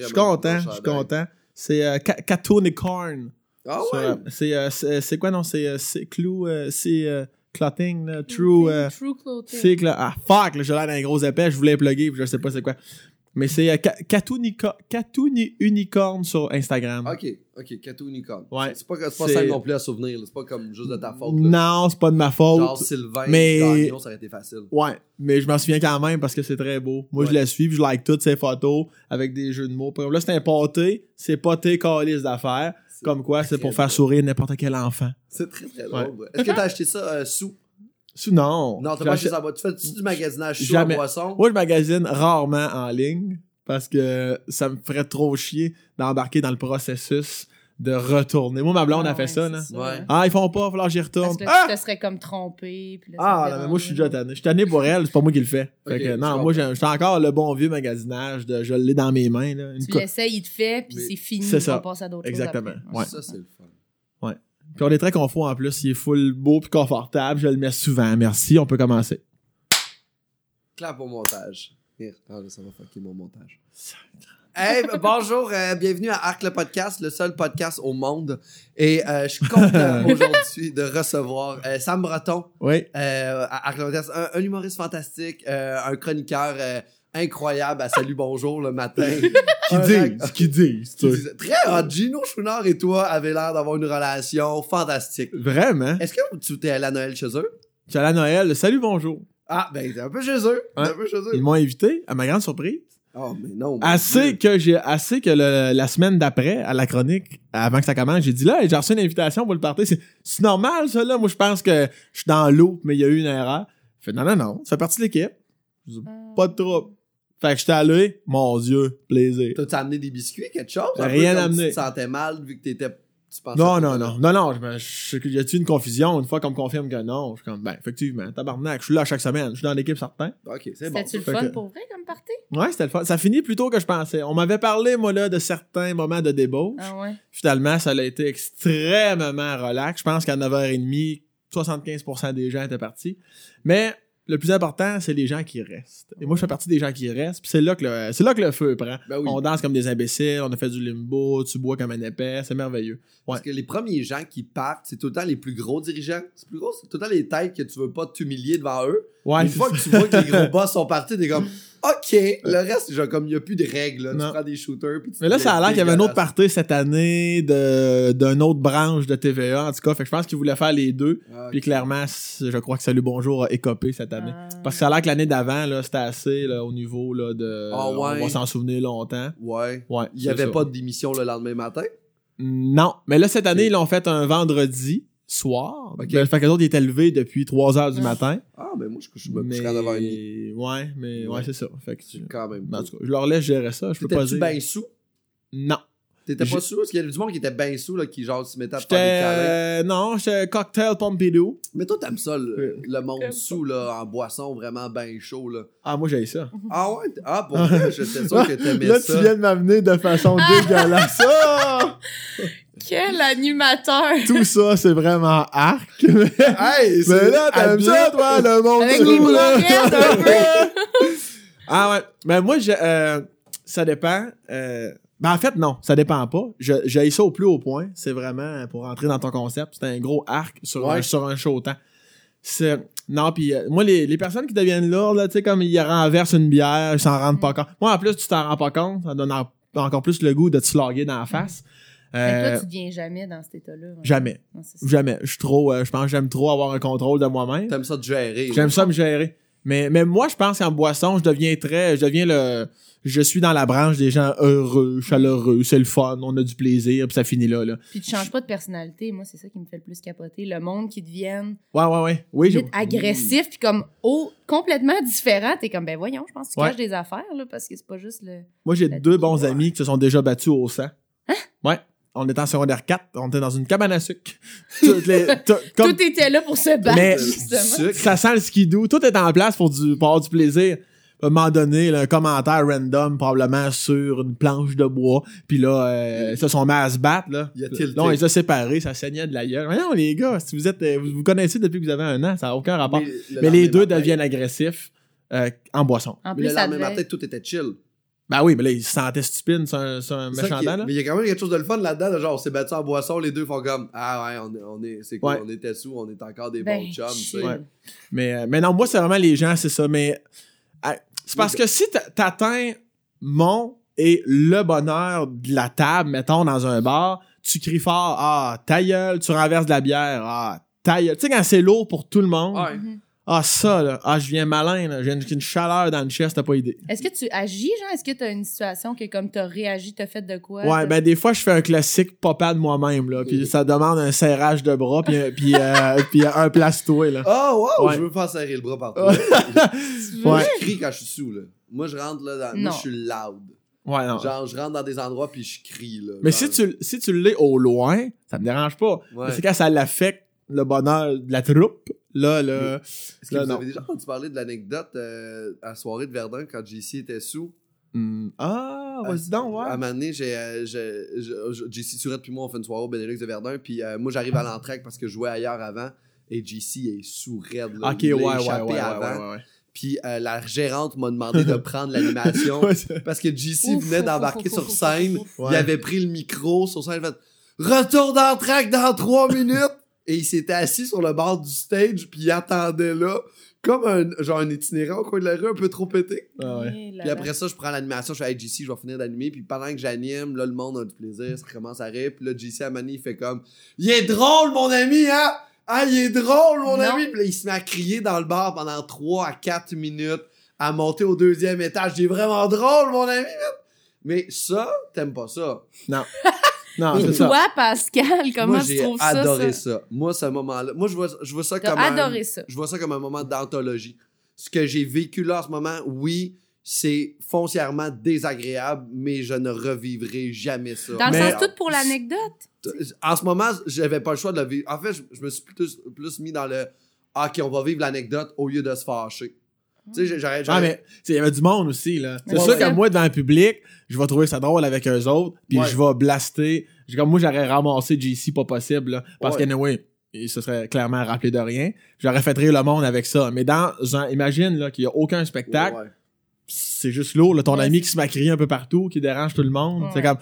Je suis content, je suis content. C'est euh, Catunicorn. Ah ouais? euh, C'est euh, c'est c'est quoi, non? C'est euh, Clou, euh, c'est euh, Clothing, là, True. euh, True. C'est ah fuck, là, j'ai l'air d'un gros épais, je voulais plugger, puis je sais pas c'est quoi. Mais c'est euh, Catuni Unicorn sur Instagram. Ok, ok, Kato Unicorn. Ouais. C'est pas, pas simple non plus à souvenir, c'est pas comme juste de ta faute. là. Non, c'est pas de ma faute. Genre Sylvain, mais- Gagnon, ça aurait été facile. Ouais, mais je m'en souviens quand même parce que c'est très beau. Moi, je la suis, puis je like toutes ses photos avec des jeux de mots. Par exemple, là, c'est un pâté, c'est pas tes calices d'affaires. Comme quoi, c'est pour faire sourire n'importe quel enfant. C'est très très Ouais. drôle. Est-ce que t'as acheté ça euh, sous? Sou- Non. Non, t'as pas acheté- ça. Tu fais du magasinage sous Jamais. en boisson? Moi, je magasine rarement en ligne parce que ça me ferait trop chier d'embarquer dans le processus de retourner. Moi, ma blonde Ah a fait ouais, ça, là. Ouais. Ah, ils font pas, il va falloir que j'y Parce retourne. que Ah! tu te serais comme trompé. puis là, Ah, non, mais moi, je suis déjà tanné. Je suis tanné pour elle, c'est pas moi qui le fais. Fait que, non, moi, j'ai encore le bon vieux magasinage de je l'ai dans mes mains, là. Une Tu l'essayes, il te fait, puis c'est fini. C'est ça. On passe à d'autres choses Exactement. après. Ouais. Ça, c'est le fun. Puis on est très confort en plus. Il est full beau puis confortable. Je le mets souvent. Merci, on peut commencer. Clap au montage. Ah, là, ça va fucker mon montage. Hey, bonjour, euh, bienvenue à Arc le podcast, le seul podcast au monde. Et euh, je suis content aujourd'hui de recevoir euh, Sam Breton Oui. à Arc le podcast, un, un humoriste fantastique, un chroniqueur incroyable à Salut Bonjour le matin. Qui rag- qui disait- Très hot. Gino Chouinard et toi avez l'air d'avoir une relation fantastique. Vraiment? Est-ce que tu t'es allé à Noël chez eux? Je suis allé à Noël. Salut, bonjour. Ah, ben, t'es un peu chez eux. Un peu chez eux. Ils m'ont invité, à ma grande surprise. Oh, mais non. Assez que j'ai, assez que le- la semaine d'après, à la chronique, avant que ça commence, j'ai dit là, j'ai reçu une invitation pour le party. C'est, c'est normal, ça, là. Moi, je pense que je suis dans l'eau, mais il y a eu une erreur. Je fais non, non, non. Ça fait partie de l'équipe. Pas de trouble. Fait que j'étais allé. Mon Dieu, plaisir. T'as-tu amené des biscuits, quelque chose? Peu rien comme amené. Tu te sentais mal vu que t'étais. Tu pensais Non, non, non. Non, non, je me, je, y a-tu une confusion? Une fois qu'on me confirme que non, je suis comme, ben, effectivement, tabarnak, je suis là chaque semaine, je suis dans l'équipe certain. Ok, c'est bon. C'était-tu le fun que- pour vrai comme party? Ouais, c'était le fun. Ça finit plus tôt que je pensais. On m'avait parlé, moi, là, de certains moments de débauche. Ah ouais. Finalement, ça a été extrêmement relax. Je pense qu'à 9h30, 75% des gens étaient partis. Mais le plus important, c'est les gens qui restent. Et moi, je fais partie des gens qui restent. Puis c'est là que le, c'est là que le feu prend. Ben oui. On danse comme des imbéciles, on a fait du limbo, tu bois comme un épais, c'est merveilleux. Parce que les premiers gens qui partent, c'est tout le temps les plus gros dirigeants. C'est plus gros, c'est tout le temps les têtes que tu veux pas t'humilier devant eux. Ouais, Une fois ça. que tu vois que les gros boss sont partis, t'es comme, OK, le reste, genre, comme il n'y a plus de règles, là. Non. tu prends des shooters. Puis tu Mais là, ça a l'air qu'il y avait un autre party cette année de, d'une autre branche de TVA, en tout cas. Fait que je pense qu'ils voulaient faire les deux. Ah, Puis clairement, je crois que Salut Bonjour a écopé cette année. Ah. Parce que ça a l'air que l'année d'avant, là, c'était assez là, au niveau là, de. Ah ouais. On va s'en souvenir longtemps. Ouais. Ouais. Il n'y avait ça. pas d'émission le lendemain matin? Non. Mais là, cette année, ils l'ont fait un vendredi soir. Ok. Ben, fait que les autres, ils étaient levés depuis 3 heures du Ah. matin. Ah, mais moi, je, je me mais... coucherais à 9h30. Ouais, mais ouais, Ouais. c'est ça. Fait que tu- quand même. En tout cas, je leur laisse gérer ça. Je peux pas dire. bien sous? Non. T'étais pas sous? Parce qu'il y avait du monde qui était bien sous, là, qui genre se mettait à faire des. J'étais. Non, j'étais cocktail Pompidou. Mais toi, t'aimes ça, le, Euh, le monde sous, là, en boisson, vraiment bien chaud, là. Ah, moi, j'ai ça. Ah ouais? Ah, pour vrai, j'étais sûr que t'aimais Là, ça. tu viens de m'amener de façon dégueulasse. Ah! Quel animateur! Tout ça, c'est vraiment arc. Hey, c'est Mais là, t'aimes ça, toi, le monde Avec sous, là? Ah ouais. Mais moi, je, euh, ça dépend. Euh, ben en fait, non, ça dépend pas. J'ai ça au plus haut point. C'est vraiment, pour rentrer dans ton concept, c'est un gros arc sur, Ouais. un, sur un show temps. Non, puis euh, moi, les, les personnes qui deviennent lourdes, là, tu sais, comme ils renversent une bière, ils s'en rendent pas compte. Moi, en plus, tu t'en rends pas compte, ça donne en- encore plus le goût de te slogger dans la face. Mais Euh, toi, tu deviens jamais dans cet état-là. vraiment. jamais. Non. Jamais. Je suis trop, euh, je pense que j'aime trop avoir un contrôle de moi-même. T'aimes ça de gérer. J'aime ça me gérer. Mais, mais moi, je pense qu'en boisson, je deviens très. Je deviens le. Je suis dans la branche des gens heureux, chaleureux, c'est le fun, on a du plaisir, puis ça finit là. là. Puis tu changes pas de personnalité. Moi, c'est ça qui me fait le plus capoter. Le monde qui devienne Ouais, ouais, ouais. Oui, vite agressif, puis comme oh, complètement différent. T'es comme, ben voyons, je pense que tu Ouais. caches des affaires, là, parce que c'est pas juste le. Moi, j'ai deux bons amis qui se sont déjà battus au sang. Hein? Ouais. On était en secondaire 4, on était dans une cabane à sucre. Les- comme- Tout était là pour se battre, Mais- justement. Sucre. ça sent le skidoo, tout est en place pour, du, pour avoir du plaisir. À un moment donné, là, un commentaire random, probablement sur une planche de bois, puis là, euh, ils se sont mis à se battre, là. Il a tilté. Là, on les a séparés, ça saignait de la gueule. Voyons, les gars, si vous êtes, euh, vous vous connaissez depuis que vous avez un an, ça n'a aucun rapport. le Mais les deux matin- deviennent agressifs euh, en boisson. En Mais plus, le ça lendemain devait... matin, tout était chill. Ben oui, mais là, il se sentait stupide sur un, sur un C'est ça méchant là. Mais il y a quand même quelque chose de le fun là-dedans. de genre, on s'est battu en boisson, les deux font comme Ah ouais, on est, on est, c'est cool, Ouais. on était sous, on est encore des Ben, bons chums. tu sais. chill. Ouais. Mais, euh, mais non, moi, c'est vraiment les gens, c'est ça. Mais euh, c'est parce que si t'a- t'atteins mon et le bonheur de la table, mettons, dans un bar, tu cries fort, ah, ta gueule, tu renverses de la bière, ah, ta gueule. Tu sais, quand c'est lourd pour tout le monde, Ouais. Ah, ça, là, ah, je viens malin, là, j'ai une, chaleur dans le chest, t'as pas idée. Est-ce que tu agis, genre? Est-ce que t'as une situation que, comme t'as réagi, t'as fait de quoi? Ouais, ben des fois, je fais un classique papa de moi-même, là, puis ça demande un serrage de bras, puis, un- puis, euh, puis un place-toi, là. Oh, wow, Ouais. je veux pas serrer le bras partout. Ouais. Je crie quand je suis sous, là. Moi, je rentre là, dans... moi, Non. je suis loud. Ouais, non. Genre, je rentre dans des endroits puis je crie, là. Mais Genre, si tu, si tu l'es au loin, ça me dérange pas. Ouais. Mais C'est quand ça l'affecte le bonheur de la troupe, là, là. Est-ce que là, vous non. avez déjà entendu parler de l'anecdote euh, à la soirée de Verdun quand JC était sous? Hmm. Ah, vas-y donc, À un ouais. moment donné, j'ai, euh, JC Surette puis moi, on fait une soirée au Benelux de Verdun. Puis euh, moi, j'arrive à l'entraque parce que je jouais ailleurs avant. Et JC est sous raide. là. Ok, Il ouais, ouais, ouais, échappé ouais, avant. ouais, ouais. Puis euh, la gérante m'a demandé de prendre l'animation. Ouais, parce que JC Ouf, venait d'embarquer sur scène. ouf, ouf. Ouais. Il avait pris le micro sur scène. Il a fait Retour d'entraque dans trois minutes. Et il s'était assis sur le bord du stage. Puis il attendait là. Comme un, genre un itinérant au coin de la rue un peu trop pété. Ah ouais. Là Puis là. après ça, je prends l'animation, je fais hey, JC, je vais finir d'animer. Puis pendant que j'anime, là, le monde a du plaisir, ça commence à rire. Puis là, JC à Mani, il fait comme Il est drôle, mon ami, hein? Ah, il est drôle, mon Non. ami. Puis là, il se met à crier dans le bar pendant 3 à 4 minutes, à monter au deuxième étage. Il est vraiment drôle, mon ami. man. Mais ça, t'aimes pas ça. Non, c'est ça. Toi, Pascal, comment Moi, tu j'ai trouves adoré ça? ça, Moi, ce moment-là, moi, je vois, je vois ça T'as comme un- ça. je vois ça comme un moment d'anthologie. Ce que j'ai vécu là en ce moment, oui, c'est foncièrement désagréable, mais je ne revivrai jamais ça. Dans Mais- le sens tout pour l'anecdote? En ce moment, j'avais pas le choix de le vivre. En fait, je, je me suis plus, plus mis dans le Ah, OK, on va vivre l'anecdote au lieu de se fâcher. Tu sais, j'aurais. Ah, mais, il y avait du monde aussi, là. C'est Ouais, sûr ouais. que moi, devant le public, je vais trouver ça drôle avec eux autres, puis Ouais. je vais blaster. Comme moi, j'aurais ramassé JC pas possible, là, parce Ouais. qu'anyway, il se serait clairement rappelé de rien. J'aurais fait rire le monde avec ça. Mais dans un, imagine, là, qu'il y a aucun spectacle, Ouais, ouais. c'est juste lourd, là, ton Ouais, ami qui se crier un peu partout, qui dérange tout le monde. Ouais. C'est comme,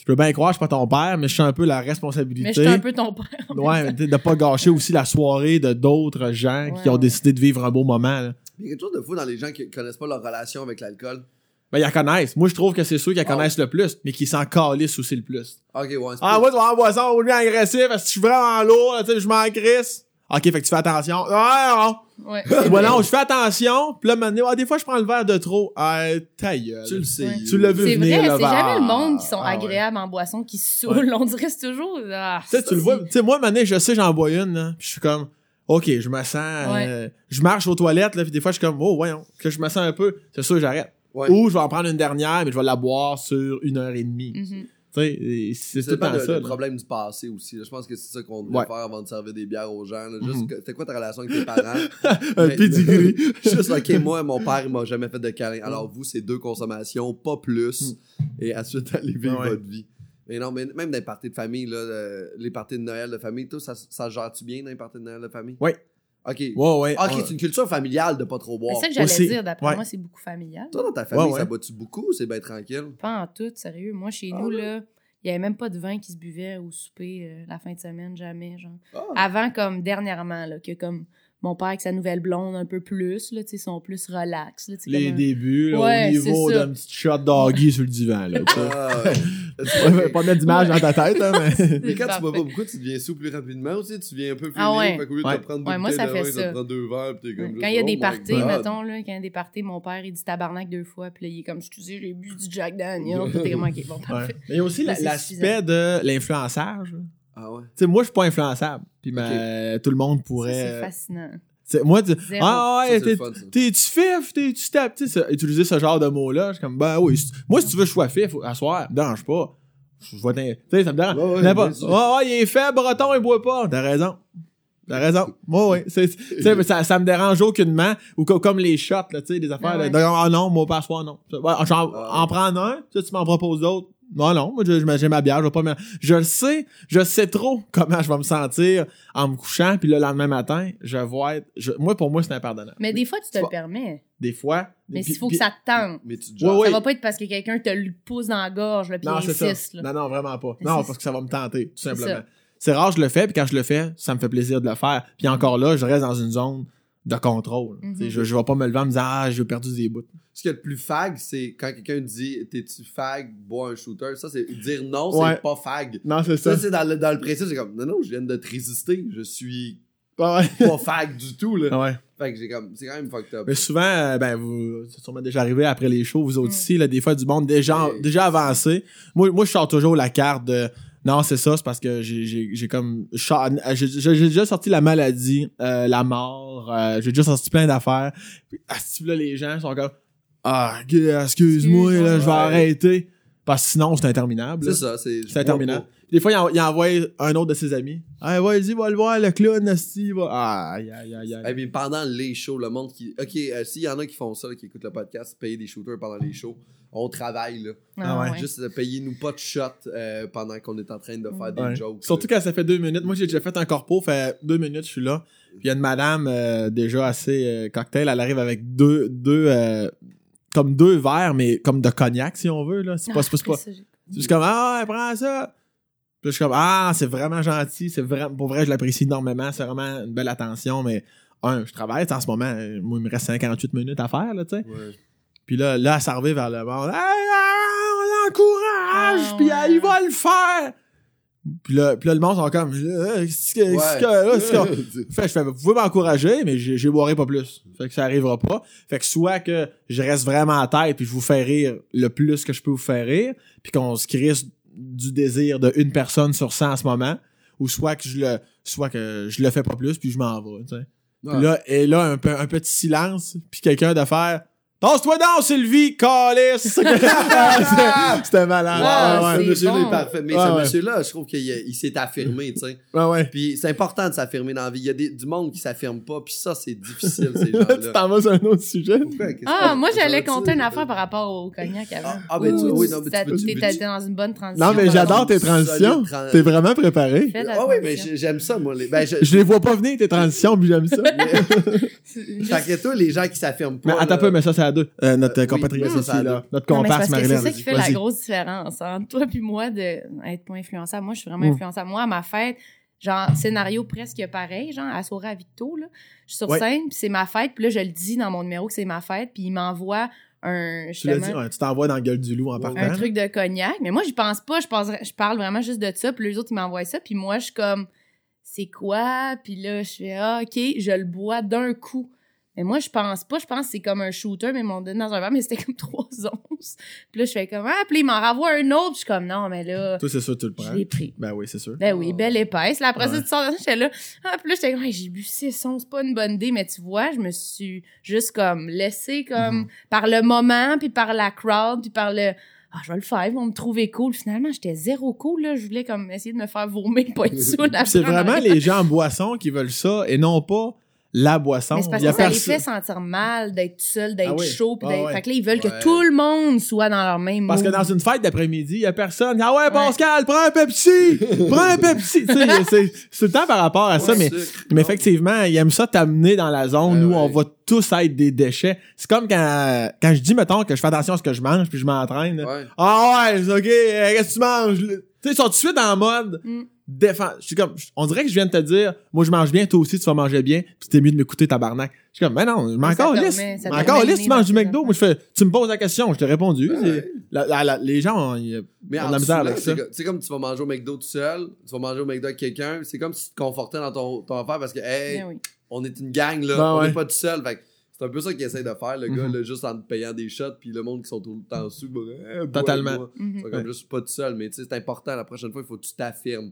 je peux bien croire, je suis pas ton père, mais je suis un peu la responsabilité. Mais je suis un peu ton père. Ouais, de pas gâcher aussi la soirée de d'autres gens qui ont ouais. décidé de vivre un beau moment. là. Il y a quelque chose de fou dans les gens qui connaissent pas leur relation avec l'alcool. Ben, ils la connaissent. Moi, je trouve que c'est ceux qui la Ah. connaissent le plus, mais qui s'en calissent aussi le plus. Ok, ouais. c'est Ah, moi, tu vas en boisson, au lieu agressif, parce que je suis vraiment lourd, tu sais, je m'en crisse. Ok, fait que tu fais attention. Ah, Ouais. non. Ouais, non, je fais attention, pis là, maintenant, ah, des fois, je prends le verre de trop. Ah, ta gueule. Tu le sais. Ouais. Tu l'as vu C'est venir, vrai, le c'est jamais le monde qui sont Ah, ouais. agréables en boisson, qui se saoulent. On dirait que c'est toujours. Ah, Tu sais, tu le vois. Tu sais, moi, maintenant, je sais, j'en bois une, là, pis je suis comme, ok, je me sens, euh, je marche aux toilettes, là, pis des fois, je suis comme, oh, voyons, que je me sens un peu, c'est sûr, j'arrête. Ouais. Ou je vais en prendre une dernière, mais je vais la boire sur une heure et demie. Mhm. Tu sais, et c'est tout le pas temps le, ça. le là. problème du passé aussi. là. Je pense que c'est ça qu'on devrait Ouais. faire avant de servir des bières aux gens. là. Juste Mhm. que- C'était quoi ta relation avec tes parents? Un Mais- pedigree. Juste, ok, moi, mon père, il m'a jamais fait de câlin. Alors, vous, c'est deux consommations, pas plus. Et ensuite, allez vivre Ouais. votre vie. Mais non, mais même dans les parties de famille, là, euh, les parties de Noël de famille, tout, ça, ça se gère-tu bien dans les parties de Noël de famille? Oui. Ok. Ouais, ouais. Ok, ouais. c'est une culture familiale de pas trop C'est boire. ça que j'allais dire. D'après Ouais. moi, c'est beaucoup familial. Toi, dans ta famille, Ouais, ouais. ça boit-tu beaucoup ou c'est bien tranquille? Pas en tout, sérieux. Moi, chez Ah nous, là, il y avait même pas de vin qui se buvait au souper euh, la fin de semaine, jamais, genre. Ah. Avant, comme dernièrement, là, que comme mon père avec sa nouvelle blonde un peu plus, là, tu sont plus relax, là, Les comme un- débuts, là, Ouais, au niveau c'est d'un petit shot doggy sur le divan. Là, tu. Ouais, pas mettre d'image dans ta tête, hein, mais. Mais quand tu bois parfait. pas beaucoup, tu deviens sous plus rapidement aussi. Tu deviens un peu fini. Ah ouais. Fait qu'au lieu de Ouais. te prendre deux Ouais, moi, ça bouteilles de fait vin, ça. te prends deux verres, puis t'es comme Ouais, juste, Quand il y a oh des parties, mettons, là, quand il y a des parties, mon père, il dit tabarnak deux fois, puis là, il est comme, excusez, j'ai bu du Jack Daniel, puis t'es comme, ok, bon, Ouais. parfait. Mais il y a aussi l'aspect de l'influençage. Tu Ah ouais. sais, moi, je suis pas influençable. Puis ben, tout le monde pourrait. c'est fascinant. Moi, tu- ah ouais, t'es-tu fif, t'es-tu tap, tu sais, utiliser ce genre de mots-là, je suis comme, ben oui, si- moi, si tu veux que je sois fif, à soir, me dérange pas. Je vois, tu sais, ça me dérange. Ouais, sûr. Ah, ouais, il est faible, breton, il boit pas. T'as raison. T'as raison. Moi, oui. C'est, ça, ça me dérange aucunement. Ou co- comme les shots, là, tu sais, des affaires. Ah là, ouais. de- Ah non, moi, pas à soir, non. Ouais, j'en- Ah. en prendre un, tu m'en proposes d'autres. Non, non, moi, j'ai ma bière, je vais pas me... Je le sais, je sais trop comment je vais me sentir en me couchant, puis le lendemain matin, je vais être... je- moi, pour moi, c'est impardonnable. Mais des fois, tu te le permets. Des fois... Mais s'il faut puis- que ça te tente. Mais tu te jases. ouais. Ça va pas être parce que quelqu'un te le pousse dans la gorge, là, puis Non, il c'est ça. insiste, là. Non, non, vraiment pas. Non, c'est- parce que ça va me tenter, tout simplement. C'est rare, je le fais, puis quand je le fais, ça me fait plaisir de le faire. Puis encore là, je reste dans une zone de contrôle. Mhm. Sais, Je, je vais pas me lever en me disant Ah, j'ai perdu des bouts. Ce qui est le plus fag, c'est quand quelqu'un dit T'es-tu fag, bois un shooter. Ça, c'est dire non, Ouais. c'est pas fag. Non, c'est ça. Ça, c'est dans le, dans le principe, c'est comme Non, non, je viens de te résister. Je suis Ah ouais. pas fag du tout, là. Ah ouais. Fait que j'ai comme. C'est quand même fucked up. Mais souvent, euh, ben, vous, c'est sûrement déjà arrivé après les shows, vous autres Mm. ici, là, des fois, du monde déjà, Ouais. déjà avancé. Moi, moi, je sors toujours la carte de. Non, c'est ça, c'est parce que j'ai, comme. sors- J'ai, déjà sorti la maladie, euh, la mort, euh, j'ai déjà sorti plein d'affaires. Puis, ah, si, là, les gens sont comme. Ah, excuse-moi, là, je vais arrêter. Parce que sinon, c'est interminable. C'est ça, c'est. C'est interminable. Des fois, il, en- il envoie un autre de ses amis. Ah, vas-y, va le voir, le clown, va. Ah, aïe, aïe, aïe, aïe. Eh bien, pendant les shows, le monde qui. Ok, euh, s'il y en a qui font ça, là, qui écoutent le podcast, payer des shooters pendant les shows, on travaille, là. Ah ouais. Juste euh, payez-nous pas de shot euh, pendant qu'on est en train de faire des Ouais. jokes. Surtout quand ça fait deux minutes. Moi, j'ai déjà fait un corpo, fait deux minutes, je suis là. Puis il y a une madame euh, déjà assez euh, cocktail, elle arrive avec deux, deux, euh, comme deux verres, mais comme de cognac, si on veut, là. C'est pas, c'est pas, c'est pas- juste comme, ah, prends ça. Puis là, je suis comme, ah, c'est vraiment gentil, c'est vraiment, pour vrai, je l'apprécie énormément, c'est vraiment une belle attention, mais, un, je travaille, en ce moment, moi, il me reste 58 minutes à faire, là, tu sais. Ouais. Puis là, là, ça revient vers le monde. Hey, ah, on l'encourage, Ah, puis ouais. ah, il va le faire. Puis là, puis là, le monde sont comme, Euh, qu'est-ce que, qu'est-ce que, là, c'est quoi? Fait que je fais, vous pouvez m'encourager, mais j'ai, boirai pas plus. Fait que ça arrivera pas. Fait que soit que je reste vraiment en tête puis je vous fais rire le plus que je peux vous faire rire, puis qu'on se crisse du désir de une personne sur 100 en ce moment, ou soit que je le, soit que je le fais pas plus puis je m'en vais, tu sais. Puis là, et là, un, peu, un petit silence, puis quelqu'un de faire Tasse-toi donc, Sylvie, calice! C'était malade. Ah, ouais, ce c'est monsieur-là bon. est parfait. Mais Ouais, ce ouais. monsieur-là, je trouve qu'il il s'est affirmé, tu sais. ouais, ouais. Puis c'est important de s'affirmer dans la vie. Il y a des, du monde qui s'affirme pas, puis ça, c'est difficile, ces Là, tu gens-là. t'en vas sur un autre sujet? Pourquoi? Ah, moi, j'allais ça compter une affaire par rapport au cognac avant. Ah, ah, ben, tu- oui, non, mais tu tu T'étais dans une bonne transition. Non, mais j'adore tes transitions. tran- T'es vraiment préparé. Ah oui, mais j'aime ça, moi. Ben, je... Je les vois pas venir, tes transitions, puis j'aime ça. Fait que toi, les gens qui s'affirment pas. Mais attends un peu, mais ça, c'est à deux. Euh, notre Euh, oui, compatriote oui, à là. Notre comparse, Marilyn. c'est ça qui fait la grosse différence entre toi puis moi de être pas influençable. Moi, je suis vraiment Mm. influençable. Moi, à ma fête, genre, scénario presque pareil, genre, à Sora à Victo, là. Je suis sur Ouais. scène, puis c'est ma fête, puis là, je le dis dans mon numéro que c'est ma fête, puis il m'envoie un, Tu l'as dit, justement, ouais, tu t'envoies dans la gueule du loup en partant. un truc de cognac. Mais moi, je pense pas, je, pense, je parle vraiment juste de ça, puis les autres, ils m'envoient ça, puis moi, je suis comme, c'est quoi? Puis là, je fais, ah, OK, je le bois d'un coup. Mais moi, je pense pas. Je pense que c'est comme un shooter, mais ils m'ont donné dans un verre, mais c'était comme trois onces. Puis là, je fais comme, ah, puis ils m'en renvoient un autre. Puis je suis comme, non, mais là, Toi, c'est sûr, tu le prends. je l'ai pris. Ben oui, c'est sûr. Ben oui, belle épaisse. Là, après Ouais. ça, tu sors j'étais là. Ah, puis là, j'étais comme, Hey, j'ai bu six onces, pas une bonne idée. Mais tu vois, je me suis juste comme laissée comme Mhm. par le moment, puis par la crowd, puis par le. Ah, je vais le faire, ils vont me trouver cool. Finalement, j'étais zéro cool, là. Je voulais comme essayer de me faire vomir, pas être saoul. C'est vraiment les gens en boisson qui veulent ça et non pas la boisson. Mais c'est parce que ça les fait sentir mal d'être tout seul, d'être Ah oui. chaud. Puis Ah d'être... ouais. Fait que là, ils veulent Ouais. que tout le monde soit dans leur même Parce que dans une fête d'après-midi, il y a personne. Ah ouais, Pascal, prends un Pepsi! prends un Pepsi! c'est c'est tout le temps par rapport à ça, mais, sucre, mais effectivement, ils aiment ça t'amener dans la zone Ouais, où ouais. on va tous être des déchets. C'est comme quand, quand je dis, mettons, que je fais attention à ce que je mange puis je m'entraîne. là. Ouais. Ah ouais, c'est ok, qu'est-ce que tu manges? là? Tu sais, ils sont tout de suite en mode Mm. Défense. Je suis comme, on dirait que je viens de te dire, moi je mange bien, toi aussi tu vas manger bien, puis t'es mieux de m'écouter tabarnak. Je suis comme, mais non, je m'en Ça te encore lisse. permet- ça te Encore permet lisse, tu manges du McDo. Moi je fais, tu me poses la question, je t'ai répondu. Ouais, C'est- ouais. la- la- la- les gens, ils- Mais On a en de la misère avec ça. c'est comme tu vas manger au McDo tout seul, tu vas manger au McDo avec quelqu'un, c'est comme si tu te confortais dans ton, ton affaire parce que, hey, Ben oui. on est une gang, là, Ben on ouais. n'est pas tout seul. Fait que c'est un peu ça qu'il essaie de faire, le gars, Mhm. là, juste en te payant des shots, puis le monde qui sont tout le temps sous. bah, eh, bois, Totalement. bois. Mhm. C'est comme Ouais. juste pas tout seul, mais tu sais, c'est important, la prochaine fois, il faut que tu t'affirmes.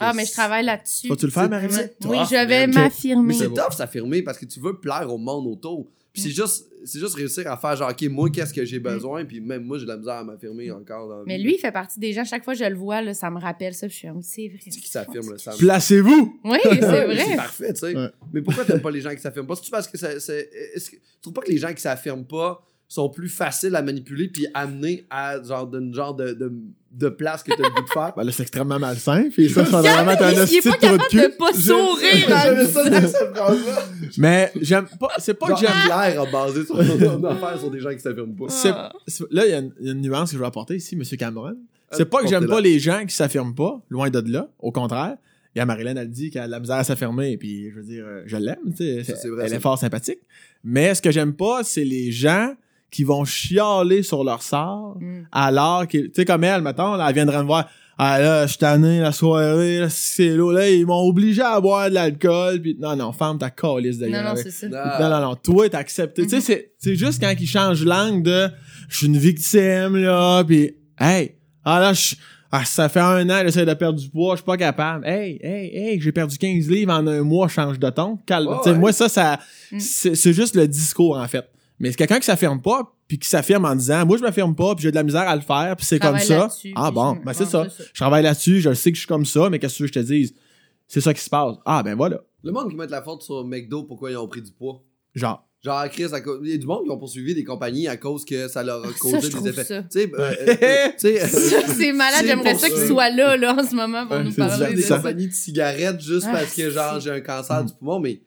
Ah, mais je travaille là-dessus. Vas-tu le faire, Marie? Oui, je vais m'affirmer. Mais c'est tough s'affirmer parce que tu veux plaire au monde autour. Puis c'est juste, c'est juste réussir à faire genre, OK, moi, qu'est-ce que j'ai besoin? Puis même moi, j'ai de la misère à m'affirmer encore dans la Mais vie. lui, il fait partie des gens, chaque fois que je le vois, là, ça me rappelle ça. puis je suis comme, c'est vrai. C'est qui s'affirme, là? Placez-vous! Oui, c'est C'est vrai. parfait, tu sais. Ouais. Mais pourquoi t'aimes pas les gens qui s'affirment pas? C'est-tu parce que ça- c'est. Est-ce que tu trouves pas que les gens qui s'affirment pas sont plus faciles à manipuler puis amener à genre d'une genre de, de, de place que t'as le goût de faire? Ben là, c'est extrêmement malsain. Puis ça, ça va vraiment être un il, est pas de capable de pas sourire. ça dans cette phrase-là. Mais j'aime pas. C'est pas Genre, que j'aime. A basé son, son affaire sur des gens qui s'affirment pas. c'est- Ah. c'est- Là, il y, a une- il y a une nuance que je veux apporter ici, M. Cameron. C'est Euh, pas que j'aime pas les gens qui s'affirment pas, loin de là. Au contraire. Il y a Marilyn, elle dit qu'elle a de la misère à s'affirmer, puis je veux dire, euh, je l'aime, tu sais. Ça, c'est vrai, Elle ça. est fort sympathique. Mais ce que j'aime pas, c'est les gens qui vont chialer sur leur sort, Mm. alors que, tu sais, comme elle, mettons, là, elle viendrait me voir. Ah là, je suis tanné la soirée, là, c'est l'eau, là, ils m'ont obligé à boire de l'alcool, puis non, non, ferme ta calice de Non, non, c'est ça. Non, non, non, toi, t'as accepté. Tu sais, c'est- c'est juste quand ils changent langue de je suis une victime, là, pis hey, ah là, je- ah, ça fait un an, j'essaie de perdre du poids, je suis pas capable. Hey, hey, hey, j'ai perdu 15 livres en un mois, change de ton. Calme. Sais, ouais. Moi, ça, ça, Mm. c'est c'est juste le discours, en fait. Mais c'est quelqu'un qui s'affirme pas, puis qui s'affirme en disant, moi, je m'affirme pas, puis j'ai de la misère à le faire, puis c'est comme Travaille ça. là-dessus, Ah bon, ben c'est ça. Je travaille là-dessus, je sais que je suis comme ça, mais qu'est-ce que tu veux que je te dise? C'est ça qui se passe. Ah, ben voilà. Le monde qui met la faute sur McDo, pourquoi ils ont pris du poids? Genre. Genre, Chris, à cause- il y a du monde qui ont poursuivi des compagnies à cause que ça leur a ça, causé des effets. ça. Tu sais, euh, euh, tu sais, euh, Ça, c'est malade. J'aimerais ça qu'il ça. soit là, là, en ce moment, pour Ouais, nous parler des compagnies de cigarettes juste Ah, parce que genre j'ai un cancer du poumon, mais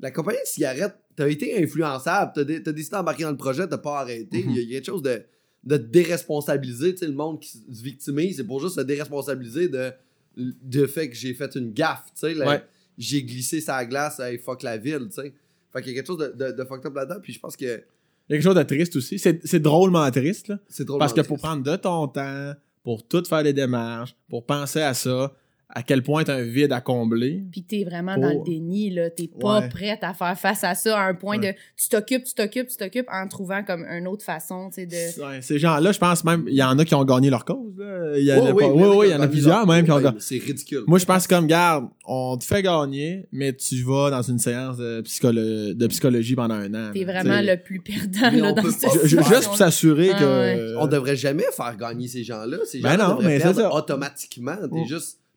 la compagnie de cigarettes, t'as été influençable, t'as, dé- t'as décidé d'embarquer dans le projet, t'as pas arrêté. Mhm. Il y, a- y a quelque chose de, de déresponsabiliser, tu sais, le monde qui se victimise, c'est pour juste se déresponsabiliser de, de fait que j'ai fait une gaffe, tu sais. là, Ouais. J'ai glissé sa glace, hey, fuck la ville, tu sais. Fait qu'il y a quelque chose de, de, de fucked up là-dedans, puis je pense que Il y a quelque chose de triste aussi. C'est c'est drôlement triste, là. c'est drôle. Parce que pour prendre de ton temps, pour tout faire les démarches, pour penser à ça, à quel point t'as un vide à combler. Puis t'es vraiment Pour- dans le déni, là. T'es pas Ouais. prête à faire face à ça à un point Ouais. de tu t'occupes, tu t'occupes, tu t'occupes en trouvant comme une autre façon, tu sais, de. Ouais, ces gens-là, je pense même, il y en a qui ont gagné leur cause. Là. Il y en a Oh, pas- oui, oui, oui, il y en a plusieurs même qui ont gagné. C'est ridicule. Moi, je pense comme, garde, on te fait gagner, mais tu vas dans une séance de, psycholo- de psychologie pendant un an. T'es vraiment T'sais, le plus perdant, Mais là, dans cette Juste pour s'assurer Ah, que. ouais. On devrait jamais faire gagner ces gens-là. Ces Ben gens-là non, devraient mais c'est perdre ça. automatiquement. T'es Oh.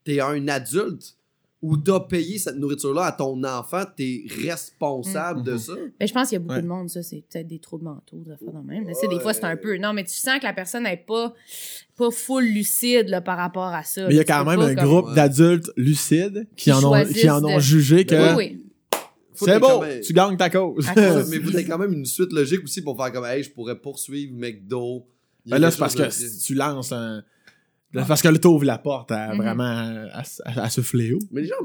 Juste, t'es un adulte où t'as payé cette nourriture-là à ton enfant, t'es responsable de Mhm. ça? Mais je pense qu'il y a beaucoup Ouais. de monde, ça, c'est peut-être des troubles mentaux, de faire de même. Tu sais, Des fois, c'est un peu. Non, mais tu sens que la personne n'est pas, pas full lucide là, par rapport à ça. Mais il y a. Tu quand même un comme- groupe Ouais. d'adultes lucides qui, Qui en ont, qui en ont de- jugé que Oui, oui. C'est même- tu gagnes ta cause. Cause- mais vous avez quand même une suite logique aussi pour faire comme, hey, je pourrais poursuivre McDo. Ben là, c'est parce que si tu lances un. Parce que là, t'ouvres la porte à Mhm. vraiment à, à- à ce fléau. Mais les gens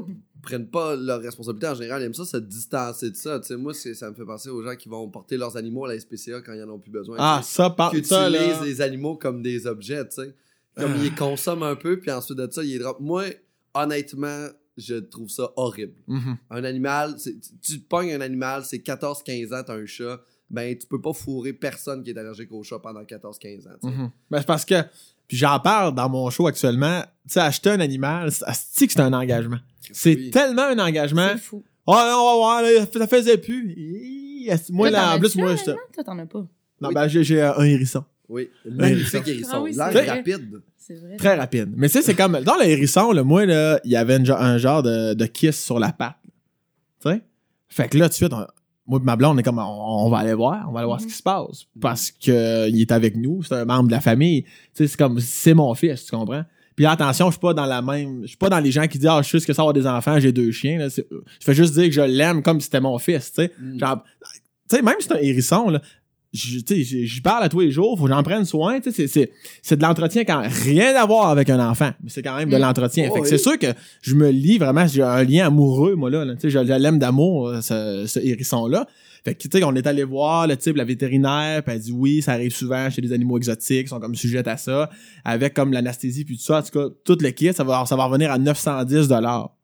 prennent pas leur responsabilité en général. Ils aiment ça se distancer de ça. Tu sais, moi, ça me fait penser aux gens qui vont porter leurs animaux à la SPCA quand ils en ont plus besoin. Ah, ça, par qui ça, utilisent là. les animaux comme des objets, tu sais. Comme Ah. ils les consomment un peu, puis ensuite de ça, ils les drop. Moi, honnêtement, je trouve ça horrible. Mhm. Un animal, c'est- tu, pognes un animal, c'est 14-15 ans, t'as un chat, ben tu peux pas fourrer personne qui est allergique au chat pendant 14-15 ans. Mhm. Ben, c'est parce que. Puis j'en parle dans mon show actuellement. Tu sais, acheter un animal, c'est que c'est un engagement. C'est Oui. tellement un engagement. C'est fou. Oh non, on va voir, là, ça faisait plus. Moi, Toi, là, en plus, moi, non? Toi, t'en as pas. Non, Oui. ben, j'ai j'ai un hérisson. Oui, magnifique hérisson. Ah oui, c'est L'air vrai. rapide. C'est vrai. Très rapide. Mais tu sais, c'est comme. Dans le hérisson, là, moi, là, il y avait une un genre de, de kiss sur la patte. Tu sais? Fait que là, tout de suite, on- moi et ma blonde, on est comme, on, on va aller voir, on va aller voir Mhm. ce qui se passe. Parce que euh, il est avec nous, c'est un membre de la famille. Tu sais, c'est comme, c'est mon fils, tu comprends? Puis attention, je suis pas dans la même. Je suis pas dans les gens qui disent, ah, je sais ce que ça avoir des enfants, j'ai deux chiens. Là. Je fais juste dire que je l'aime comme si c'était mon fils, tu sais. Mm. Genre, tu sais, même si c'est un hérisson, là, je- parle à tous les jours, faut que j'en prenne soin, tu sais, c'est- c'est, c'est de l'entretien quand rien à voir avec un enfant, mais c'est quand même de Mm. l'entretien. Oh, fait que oui. c'est sûr que je me lie vraiment, j'ai un lien amoureux, moi, là, là. tu sais, je, je l'aime d'amour, ce, ce hérisson-là. Fait que, tu sais, on est allé voir le type, la vétérinaire, puis elle dit oui, ça arrive souvent chez les animaux exotiques, ils sont comme sujettes à ça, avec comme l'anesthésie puis tout ça, en tout cas, tout le kit, ça va, ça va revenir à 910 dollars.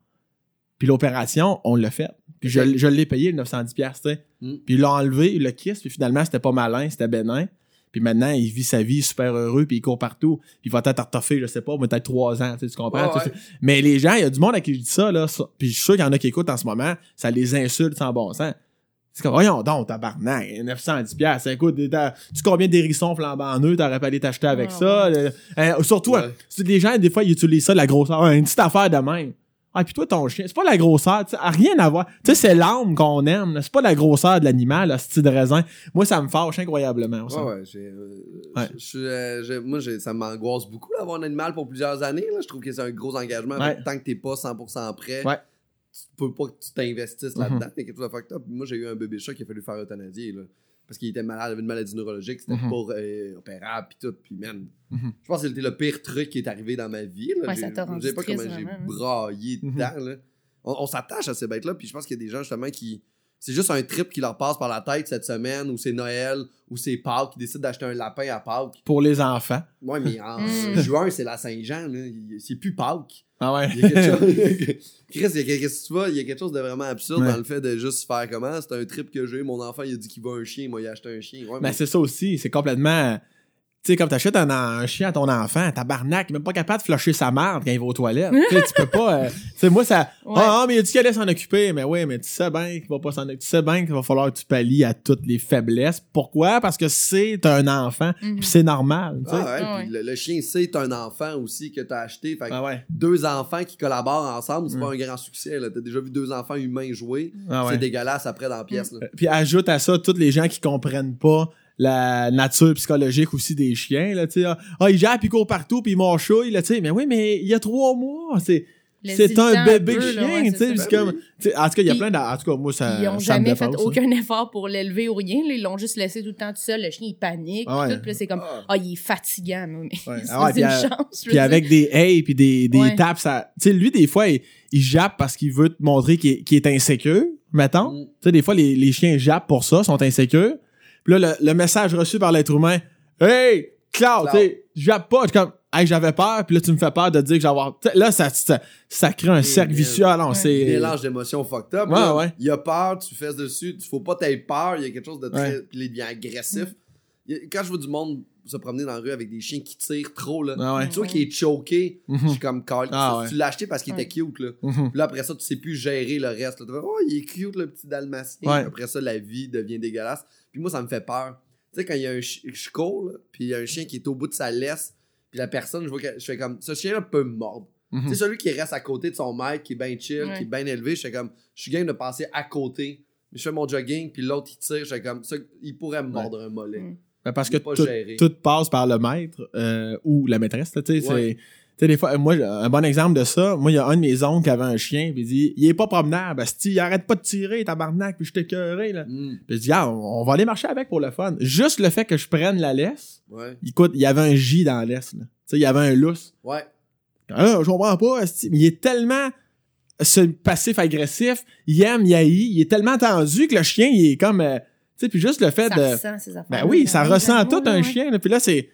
Puis l'opération, on l'a fait. Puis je, je l'ai payé, le 910 pièces, tu sais. Mm. Puis il l'a enlevé, il l'a kiss, puis finalement, c'était pas malin, c'était bénin. Puis maintenant, il vit sa vie super heureux, puis il court partout. Puis il va peut-être tartoffer, je sais pas, peut-être trois ans, tu, sais, tu comprends? Ouais, ouais. Mais les gens, il y a du monde à qui je dis ça, là, ça- puis je suis sûr qu'il y en a qui écoutent en ce moment, ça les insulte sans bon sens. C'est comme, voyons donc, tabarnak, 910 pièces. Écoute, t'as- tu combien d'hérissons flambant en eux, t'aurais pas aller t'acheter avec Ah, ça. Euh, surtout, euh, c'est des gens, des fois, ils utilisent ça, la grosseur. Une petite affaire de même. Ah, puis toi, ton chien, c'est pas la grosseur, tu sais, a rien à voir. Tu sais, c'est l'âme qu'on aime, là. c'est pas la grosseur de l'animal, le style de raisin. Moi, ça me fâche incroyablement. Ouais, ouais, j'ai, euh, Ouais. je- je suis, euh, j'ai- moi, j'ai- ça m'angoisse beaucoup d'avoir un animal pour plusieurs années. Là. Je trouve que c'est un gros engagement. Ouais. Tant que t'es pas 100% prêt, Ouais. tu peux pas que tu t'investisses là-dedans. A quelque chose de fucked up. Moi, j'ai eu un bébé chat qui a fallu faire euthanasier. Là, parce qu'il était malade, il avait une maladie neurologique, c'était Mhm. pas euh, opérable, puis tout. Puis, man, Mhm. je pense que c'était le pire truc qui est arrivé dans ma vie. Là. Ouais, J'ai- ça t'a rendu Je sais pas comment j'ai vraiment, hein. braillé Mhm. dedans. là. On, on s'attache à ces bêtes-là, puis je pense qu'il y a des gens justement qui. C'est juste un trip qui leur passe par la tête cette semaine, ou c'est Noël, ou c'est Pâques, qui décident d'acheter un lapin à Pâques. Pour les enfants. Ouais, mais en Mm. juin, c'est la Saint-Jean, c'est plus Pâques. Ah ouais. Il y a quelque chose. Chris, il y a quelque, il y a chose de vraiment absurde Ouais. dans le fait de juste faire comment? C'est un trip que j'ai. Mon enfant, il a dit qu'il veut un chien. Moi, il a acheté un chien. Ouais, Ben, mais- c'est ça aussi. C'est complètement. Tu sais, comme t'achètes un, un chien à ton enfant, tabarnak, il est même pas capable de flusher sa marde quand il va aux toilettes. tu peux pas. euh, tu sais, moi, ça. Ouais. Ah, ah, mais il a dit qu'il allait s'en occuper. Mais oui, mais tu sais bien qu'il va pas s'en occuper. Tu sais bien qu'il va falloir que tu pallies à toutes les faiblesses. Pourquoi? Parce que c'est un enfant. Mhm. Puis c'est normal. Ah ouais, Ah le, le chien, c'est un enfant aussi que t'as acheté. Fait que Ah ouais. deux enfants qui collaborent ensemble, c'est Mm. pas un grand succès. T'as déjà vu deux enfants humains jouer. Ah ouais. C'est dégueulasse après dans la pièce. Puis ajoute à ça tous les gens qui comprennent pas la nature psychologique aussi des chiens là tu sais ah ah, il jappe il court partout puis il m'enchouille là tu sais mais oui mais il y a trois mois c'est c'est un bébé peu, chien ouais, tu sais c'est comme Ben tu sais, en tout cas il y a plein de en tout cas moi ça Ils ont ça me jamais fait hein. aucun effort pour l'élever ou rien. là. Ils l'ont juste laissé tout le temps tout seul. Le chien, il panique. Ah ouais. tout, puis là, c'est comme, Ah. ah, il est fatigant. Mais Ouais. c'est Ah ouais, c'est une à- chance. je veux puis avec des hey puis des, des Ouais. tapes ça tu sais lui des fois il, il jappe parce qu'il veut te montrer qu'il est, qu'il est insécure mettons Mm. tu sais des fois les, les chiens jappent pour ça sont insécures puis là le, le message reçu par l'être humain hey Je suis comme hey j'avais peur puis là tu me fais peur de dire que j'ai là ça, ça ça crée un cercle vicieux alors Ouais. c'est Mélange d'émotions fucked up. Ouais, là. ouais. Il a peur, tu fesses dessus. Il faut pas t'aies peur. Il y a quelque chose de très. Ouais. Il devient agressif. Y Quand je vois du monde se promener dans la rue avec des chiens qui tirent trop, là. Ah ouais. Tu vois qu'il est choqué. Mhm. Je suis comme Carl. Ah tu, ouais. tu l'as acheté parce qu'il Ouais. était cute, là. Mhm. Puis là, après ça, tu sais plus gérer le reste. là. Tu fais, oh, il est cute, le petit dalmatien. Ouais. Après ça, la vie devient dégueulasse. Puis moi, ça me fait peur. Tu sais, quand il y a un chi- je cours, là, puis il y a un chien qui est au bout de sa laisse, puis la personne, je vois que je fais comme, ce chien-là peut me mordre. Mhm. Tu sais, celui qui reste à côté de son maître, qui est bien chill, Ouais. qui est bien élevé, je fais comme, je suis game de passer à côté. Je fais mon jogging, puis l'autre, il tire, je fais comme, ça, il pourrait me mordre un mollet. Mm. Parce que tout, passe par le maître euh, ou la maîtresse. Tu sais, des fois, moi, un bon exemple de ça, moi, il y a un de mes oncles qui avait un chien, puis il dit Il est pas promenable, asti, il arrête pas de tirer, tabarnak, puis je t'écœuré, là. Mm, Puis je dis Ah, on, on va aller marcher avec pour le fun. Juste le fait que je prenne la laisse, ouais. écoute, il y avait un J dans la laisse, là. Il y avait un lousse. Ouais. Ah, je comprends pas, asti. Il est tellement ce passif-agressif, il aime, il haït, il est tellement tendu que le chien, il est comme. euh, sais, puis juste le fait Ça de. ressent ces affaires. Ben oui, ça Ouais, ressent tout un ouais. chien. Là. Puis là, c'est.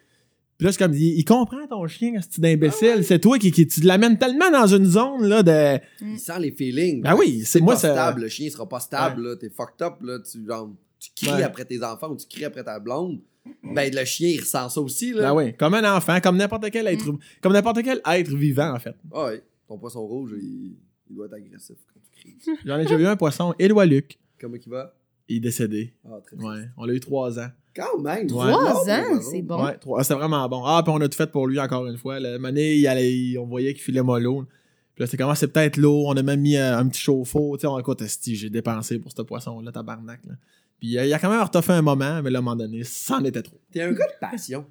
Puis là, c'est comme. Il, il comprend ton chien, ce petit imbécile. C'est toi qui, qui tu l'amènes tellement dans une zone là de. Il sent les feelings. Ben oui, c'est moi ça. stable. Le chien sera pas stable, là. T'es fucked up, là. Tu, genre, tu cries Ouais. après tes enfants ou tu cries après ta blonde. Ben, le chien, il ressent ça aussi, là. Ben oui, comme un enfant, comme n'importe quel être, Mm. comme n'importe quel être vivant en fait. Ah ouais. Ton poisson rouge, il, il doit être agressif quand tu cries. J'en ai déjà vu un poisson, Éloi Luc. Comment il va? Il est décédé. Ah, très bien. Ouais, on l'a eu trois ans. Quand même. Trois ans, bon. c'est bon. Ouais, trois. C'était vraiment bon. Ah, puis on a tout fait pour lui encore une fois. Le mané, il allait, on voyait qu'il filait mollo. Puis là, c'est comment c'est peut-être l'eau. On a même mis euh, un petit chauffe-eau. Tu sais, on écoute, j'ai dépensé pour ce poisson-là, tabarnak. Là. Puis euh, il a quand même retoffé un moment, mais là, à un moment donné, c'en était trop. T'es un gars de passion.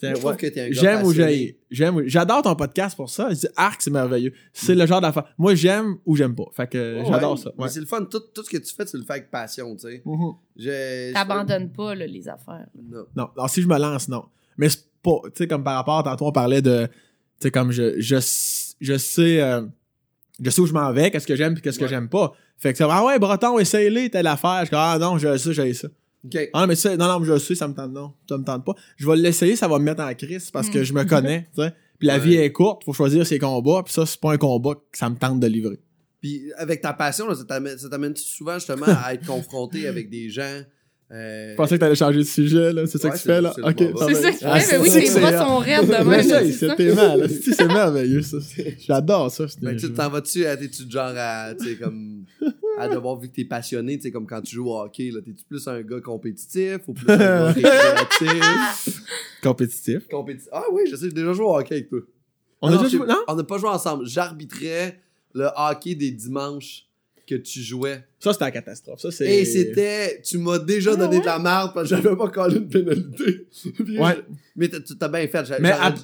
Je trouve ouais. que t'es un gars J'aime ou passionné. j'ai. J'aime ou- J'adore ton podcast pour ça. Arc, c'est merveilleux. C'est le genre d'affaire. Moi, j'aime ou j'aime pas. Fait que j'adore ouais. ça. Ouais. c'est le fun. Tout, tout ce que tu fais, tu le fais avec passion, tu sais. Mhm. Je- T'abandonnes pas là, les affaires. Non. Non, alors si je me lance, non. Mais c'est pas, tu sais, comme par rapport, tantôt on parlait de, tu sais, comme je, je, je sais, euh, je sais où je m'en vais, qu'est-ce que j'aime puis qu'est-ce que j'aime pas. Fait que c'est ah ouais, Breton, essaye-les, telle affaire. Je dis, ah non, je sais, j'ai ça. OK. Ah non, mais ça, non, non, mais je sais, ça me tente, non, ça me tente pas. Je vais l'essayer, ça va me mettre en crise parce que Mm. je me connais, tu sais. Puis la Ouais. vie est courte, faut choisir ses combats, puis ça, c'est pas un combat que ça me tente de livrer. Puis avec ta passion, là, ça t'amène ça t'amène souvent justement à être confronté avec des gens Euh, Je pensais que t'allais changer de sujet, là. C'est ça Ouais, que tu c'est- fais, là. c'est le Ok. bon C'est ça qu'il ah, mais oui, c'est- bras sont raides de même. c'est c'est ça. tellement, là. C'est c'est merveilleux, ça. J'adore ça. Ben, tu t'en vas-tu, à- t'es-tu du genre à, tu sais, comme, à devoir, vu que t'es passionné, tu sais, comme quand tu joues au hockey, là, t'es-tu plus un gars compétitif ou plus un gars récréatif? Compétitif. compétitif? Ah oui, je sais, j'ai déjà joué au hockey avec toi. On a Non, déjà joué, non? On n'a pas joué ensemble. J'arbitrais le hockey des dimanches que tu jouais. Ça, c'était la catastrophe. Ça, c'est. Et c'était. Tu m'as déjà Ah donné ouais? de la merde parce que j'avais pas collé une pénalité. Puis Ouais. je- Mais t'as- tu t'as bien fait.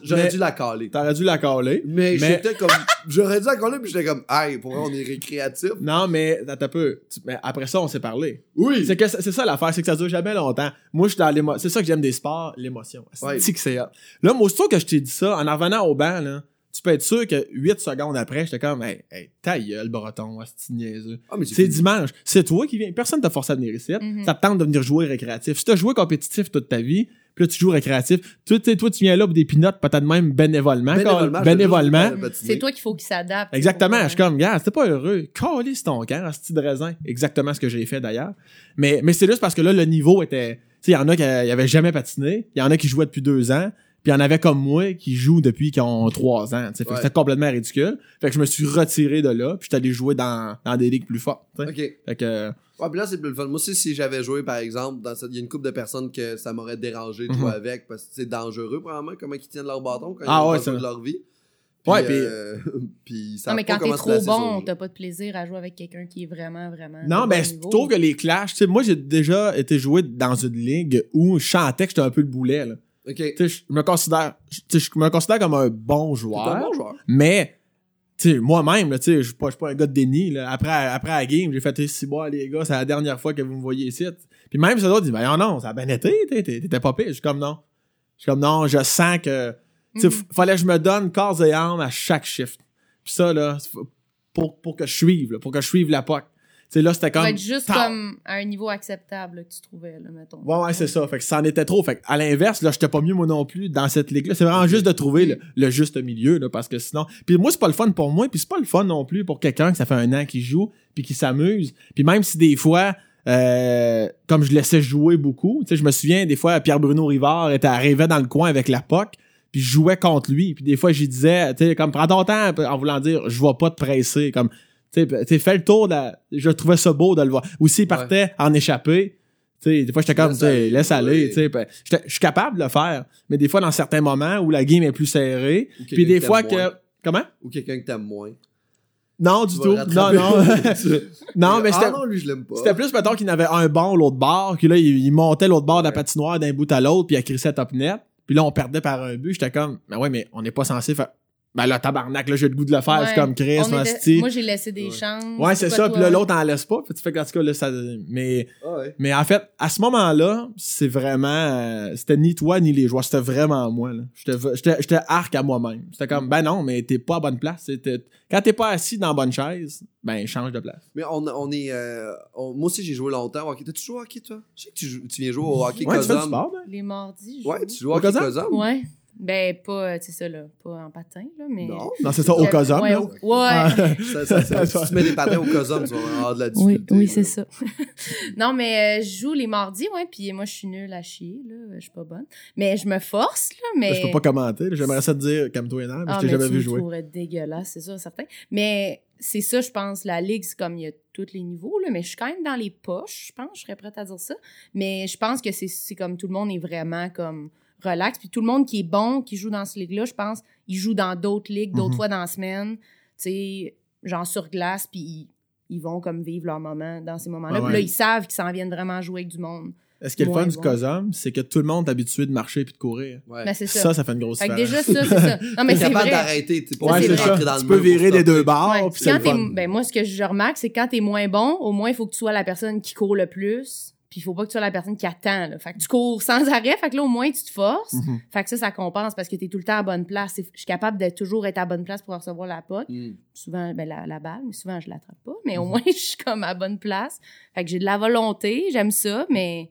J'aurais Mais dû la caler. T'aurais dû la caler. Mais, Mais- j'étais comme. J'aurais dû la caler, puis j'étais comme. Hey, pour vrai, on est récréatif. Non, mais attends un peu. Tu- Mais après ça, on s'est parlé. Oui. C'est que c'est ça l'affaire, c'est que ça dure jamais longtemps. Moi, je suis dans l'émotion. C'est ça que j'aime des sports, l'émotion. Ouais. C'est que c'est. Là, moi, aussitôt que je t'ai dit ça, en en revenant au banc, là, tu peux être sûr que 8 secondes après, j'étais comme, hey, hey, ta gueule, breton, c'est niaiseux. Ah, C'est dimanche. C'est toi qui viens. Personne t'a forcé à venir ici. Mhm. Ça te tente de venir jouer récréatif. Si t'as joué compétitif toute ta vie, puis là, tu joues récréatif, toi, tu sais, toi, tu viens là pour des pinottes, peut-être même bénévolement. Bénévolement. Juste C'est toi qu'il faut qu'il s'adapte. Exactement. Je suis comme, gars, c'était pas heureux. Calisse ton camp, ce de raisin. Exactement ce que j'ai fait d'ailleurs. Mais, mais c'est juste parce que là, le niveau était. Tu sais, il y en a qui euh, y avaient jamais patiné. Il y en a qui jouaient depuis deux ans. Puis il y en avait comme moi qui jouent depuis qu'ils ont trois ans. Fait que Ouais. c'était complètement ridicule. Fait que je me suis retiré de là. Puis j'étais allé jouer dans, dans des ligues plus fortes. Ok. Fait que. Ouais, puis là, c'est plus le fun. Moi aussi, si j'avais joué, par exemple, dans cette... il y a une couple de personnes que ça m'aurait dérangé de jouer Mhm. avec parce que c'est dangereux, probablement, comment ils tiennent leur bâton quand Ah ils ouais, ça- de leur vie. Ouais, puis. puis- euh, puis savent Non, mais quand t'es trop bon, t'as pas de plaisir à jouer avec quelqu'un qui est vraiment, vraiment. Non, de ben, trouve que les clashs, tu sais, moi, j'ai déjà été joué dans une ligue où je chantais que j'étais un peu le boulet, là. Je me considère, je- me considère comme un bon joueur. un bon joueur. Mais, moi-même, là, tu sais, je suis pas, je suis pas un gars de déni, là. Après, après la game, j'ai fait, si bois, les gars, c'est la dernière fois que vous me voyez ici. Puis même, ça d'autres disent, ben non, ça a bien été, t'étais pas pire. Je suis comme, non. Je suis comme, non, je sens que, Mhm. f- fallait que je me donne corps et âme à chaque shift. Puis ça, là, pour, pour que je suive, là, pour que je suive la POC. Sais, là, c'était Ça comme. va être juste Pow! comme à un niveau acceptable là, que tu trouvais, là, mettons. Ouais, ouais, c'est ça. Fait que ça en était trop. Fait que, à l'inverse, là, j'étais pas mieux, moi non plus, dans cette ligue-là. C'est vraiment juste de trouver le, le juste milieu, là, parce que sinon. Puis moi, c'est pas le fun pour moi, puis c'est pas le fun non plus pour quelqu'un que ça fait un an qu'il joue, puis qui s'amuse. Puis même si des fois, euh, comme je laissais jouer beaucoup, tu sais, je me souviens, des fois, Pierre-Bruno Rivard était arrivé dans le coin avec la POC, puis je jouais contre lui. Puis des fois, j'y disais, tu sais, comme, prends ton temps, en voulant dire, je vais pas te presser, comme, tu sais, fais le tour de la- Je trouvais ça beau de le voir. Ou s'il partait en échappée, tu sais, des fois, j'étais comme, Laisse aller, laisse aller, oui. ben, Je suis capable de le faire, mais des fois, dans certains moments où la game est plus serrée, puis des fois que... moins. Comment? Ou quelqu'un que t'aimes moins. Non, du tout. Non, non. non, mais ah c'était... non, lui, je l'aime pas. C'était plus, mettons, qu'il avait un bon, l'autre bord, que là, il, il montait l'autre bord de la patinoire d'un bout à l'autre, puis il crissait top net. Puis là, on perdait par un but. J'étais comme, ben ouais, mais on n'est pas censé faire. Ben là, tabarnak, là, j'ai le goût de le faire. Je suis Ouais. comme Chris, était-. Moi, j'ai laissé des Ouais. chances. Ouais, c'est ça. toi. Puis là, l'autre en laisse pas. Puis tu fais que, en tout cas, là, ça. Mais, Ah ouais. mais en fait, à ce moment-là, c'est vraiment. euh, c'était ni toi ni les joueurs. C'était vraiment moi, là. J'étais, j'étais, j'étais arc à moi-même. C'était comme, ben non, mais t'es pas à bonne place. Quand t'es pas assis dans la bonne chaise, ben change de place. Mais on, on est. euh, on- moi aussi, j'ai joué longtemps au hockey. T'as-tu joué au hockey, toi? Je sais que tu, joues- tu viens jouer au hockey Ouais, tu fais du sport, ben? Les mardis. je Ouais, tu joues au hockey? Cosum? Ouais. Ben, pas, tu sais ça, là. Pas en patin, là, mais. Non. Non, c'est ça, au Cosum, Ouais. là. au- ouais. Ça, ça, ça, si tu mets des patins au Cosum, tu vas avoir de la Oui, difficulté. oui, là. c'est ça. non, mais euh, je joue les mardis, ouais, puis moi, je suis nulle à chier, là. Je suis pas bonne. Mais je me force, là, mais... Je peux pas commenter. là. J'aimerais ça te dire, calme-toi mais Ah, je t'ai mais jamais vu jouer. trouverais dégueulasse, c'est sûr, certain. Mais c'est ça, je pense, la ligue, c'est comme il y a tous les niveaux, là, mais je suis quand même dans les poches, je pense, je serais prête à dire ça. Mais je pense que c'est- c'est comme tout le monde est vraiment comme relax. Puis tout le monde qui est bon, qui joue dans cette ligue-là, je pense, il joue dans d'autres ligues, d'autres Mhm. fois dans la semaine, tu sais, genre sur glace, puis ils, ils vont comme vivre leur moment dans ces moments-là. Ouais, Puis là, ils savent qu'ils s'en viennent vraiment jouer avec du monde. Est-ce que le fun du bon. Cosum, c'est que tout le monde est habitué de marcher puis de courir? Ouais. Ben, ça. Ça, ça fait une grosse Fait que différence. déjà, ça, c'est ça. Non, mais c'est capable vrai. d'arrêter, tu sais, pour Ouais, Tu peux virer des deux bords, Ouais, ben moi, ce que je remarque, c'est que quand t'es moins bon, au moins, il faut que tu sois la personne qui court le plus. Puis il faut pas que tu sois la personne qui attend. Là. Fait que tu cours sans arrêt. Fait que là, au moins, tu te forces. Mhm. Fait que ça, ça compense parce que t'es tout le temps à bonne place. Je suis capable de toujours être à bonne place pour recevoir la pote. Mm. Souvent, ben, la, la balle, mais souvent, je l'attrape pas. Mais au Mhm. moins, je suis comme à bonne place. Fait que j'ai de la volonté. J'aime ça, mais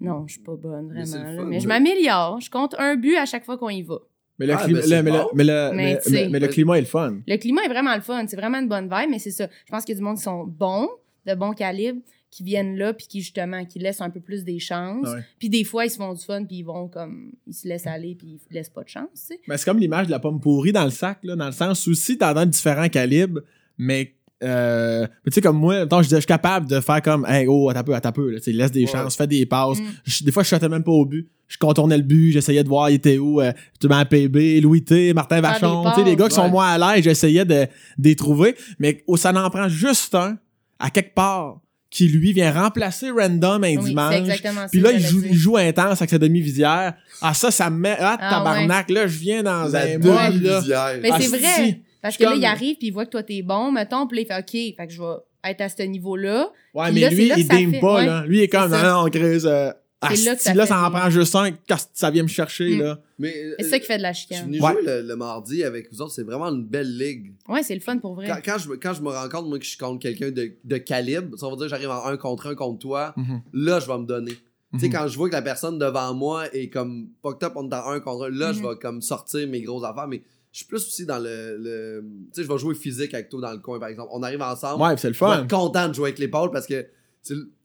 non, je suis pas bonne, vraiment. fun, Mais je m'améliore. Je compte un but à chaque fois qu'on y va. Mais le, Ah, climat, ben, le- mais, le, bon. mais, le, tu mais- mais le climat est le fun. Le climat est vraiment le fun. C'est vraiment une bonne vibe, mais c'est ça. Je pense qu'il y a du monde qui sont bons, de bon calibre, qui viennent là puis qui justement qui laissent un peu plus des chances. Ouais. Puis des fois ils se font du fun puis ils vont comme ils se laissent aller puis ils laissent pas de chance, tu sais. Ben, c'est comme l'image de la pomme pourrie dans le sac, là, dans le sens où si t'en donnes différents calibres, mais euh, mais tu sais comme moi, je je suis capable de faire comme hey oh attends un peu, attends un peu, là, tu sais, laisse des Ouais. chances, fais des passes. Mm. Je- des fois je shootais même pas au but. Je contournais le but, j'essayais de voir il était où, euh, tu mets PB, Louis T, Martin Faire Vachon, tu sais les gars qui sont moins à l'aise, j'essayais de, de les trouver, mais oh, ça n'en prend juste un à quelque part qui lui vient remplacer random un Oui, dimanche. c'est exactement ça. Puis là, il joue, il joue intense avec sa demi-visière. Ah, ça, ça me met. Ah, Ah, tabarnak, là, je viens dans La un mode, là. Mais c'est Asti. vrai. Parce que là, il arrive, puis il voit que toi, t'es bon, mettons, puis là, il fait OK, fait que je vais être à ce niveau-là. Ouais, Puis mais là, lui, là il fait- pas, ouais. là. Lui, il est comme, C'est ça. non, non, Chris, euh, C'est là que ça là, fait ça en prend juste un, quand ça vient me chercher, Mm. là. Mais, C'est euh, ça qui fait de la Je suis chicane. venu Ouais. jouer le, le mardi avec vous autres, c'est vraiment une belle ligue. Ouais, c'est le fun pour vrai. Quand, quand je, me- quand je me rends compte, moi, que je suis contre quelqu'un de, de calibre, ça veut dire que j'arrive en un contre un contre toi, Mhm. là, je vais me donner. Tu sais, Mhm. quand je vois que la personne devant moi est comme fucked up, on est en un contre un, là, je Mhm. vais comme sortir mes grosses affaires, mais je suis plus aussi dans le. le- tu sais, je vais jouer physique avec toi dans le coin, par exemple. On arrive ensemble. Ouais, c'est le Je vais fun. être content de jouer avec l'épaule parce que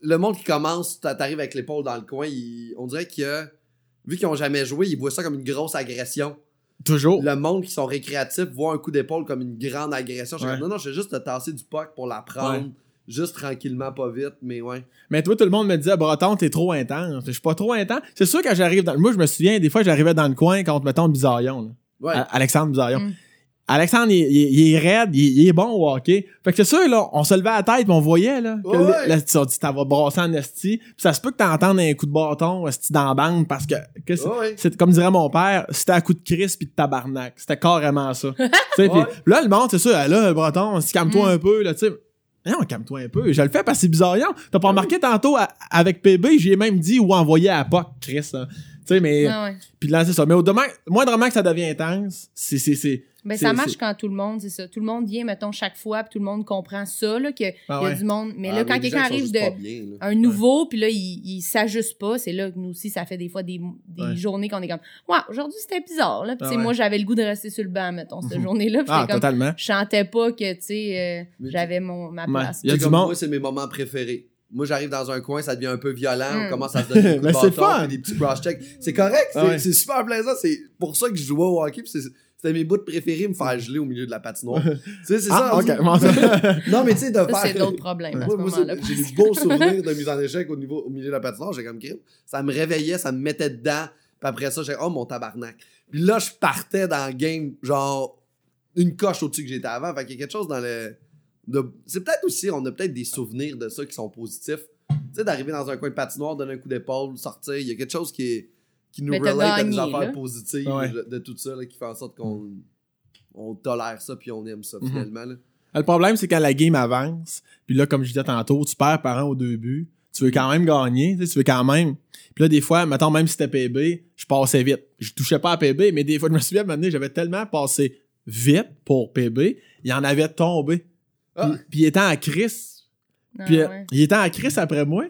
le- monde qui commence, t'a- t'arrives avec l'épaule dans le coin, il- on dirait que vu qu'ils ont jamais joué, ils voient ça comme une grosse agression. Toujours. Le monde qui sont récréatifs voit un coup d'épaule comme une grande agression. Je suis Ouais. comme, non, non, je vais juste te tasser du puck pour la prendre, juste tranquillement, pas vite, mais ouais. Mais toi, tout le monde me disait, Breton, t'es trop intense. Je suis pas trop intense. C'est sûr que j'arrive dans. Moi, je me souviens, des fois, j'arrivais dans le coin contre, mettons, Bizarillon, là. Ouais. Alexandre Bizarillon. Mm. Alexandre, il, il- il est raide, il, il est bon au hockey. Fait que c'est sûr, là, on se levait à la tête pis on voyait, là, que Ouais. là, là, tu dit, t'en vas brasser en esti. Pis ça se peut que t'entendes un coup de bâton, esti, dans la bande, parce que, que c'est- Ouais, ouais. comme dirait mon père, c'était un coup de crise pis de tabarnak. C'était carrément ça. tu sais, pis Ouais. là, le monde, c'est ça, là, Breton, si calme-toi Mm. un peu, là, tu sais. Non, calme-toi un peu. Je le fais parce que c'est bizarre. T'as pas remarqué tantôt à- avec PB, j'ai même dit où envoyer à POC, Chris. hein. Tu sais, mais. Ah ouais. Puis là, c'est ça. Mais au demain, moindrement que ça devient intense, c'est. c'est, c'est Ben, ça marche quand tout le monde, c'est ça. Tout le monde vient, mettons, chaque fois, puis tout le monde comprend ça, là, qu'il Ah y a du monde. Mais Ah, là, quand les quelqu'un arrive de bien, un nouveau, puis là, il, il s'ajuste pas, c'est là que nous aussi, ça fait des fois des, des Ouais. journées qu'on est comme, ouais, aujourd'hui, c'était bizarre, là. Puis, Ah ouais. moi, j'avais le goût de rester sur le banc, mettons, cette journée-là. Puis, Ah, comme, totalement. je sentais pas que, tu sais, euh, j'avais mon, ma Ouais. place. Il y a C'est du monde- Moi, c'est mes moments préférés. Moi, j'arrive dans un coin, ça devient un peu violent, Mm. on commence à se donner des coups Mais de c'est bâton, fun. puis des petits cross-checks. C'est correct, c'est Ah ouais. c'est super plaisant. C'est pour ça que je jouais au hockey, c'est- c'était mes bouts préférés, me faire geler au milieu de la patinoire. tu sais, c'est Ah, ça. Non, mais tu sais, de Ça, faire... c'est d'autres problèmes à ce Moi, j'ai des beaux souvenirs de mise en échec au, niveau, au milieu de la patinoire. J'ai comme crime. Ça me réveillait, ça me mettait dedans. Puis après ça, j'ai oh mon tabarnak. Puis là, je partais dans le game, genre une coche au-dessus que j'étais avant. Fait qu'il y a quelque chose dans le. de- C'est peut-être aussi, on a peut-être des souvenirs de ça qui sont positifs. Tu sais, d'arriver dans un coin de patinoire, donner un coup d'épaule, sortir. Il y a quelque chose qui, est, qui nous relate à des affaires là. positives Ouais. de, tout ça, là, qui fait en sorte qu'on on tolère ça puis on aime ça Mhm. finalement. là. Le problème, c'est quand la game avance, puis là, comme je disais tantôt, tu perds par un ou deux buts, tu veux quand même gagner, tu veux quand même. Puis là, des fois, mettons, même si c'était PB, je passais vite. Je touchais pas à PB, mais des fois, je me souviens, donné, j'avais tellement passé vite pour PB, il en avait tombé. Ah. Puis, puis il était en crise. Ah, Puis euh, ouais. il était en crise après moi.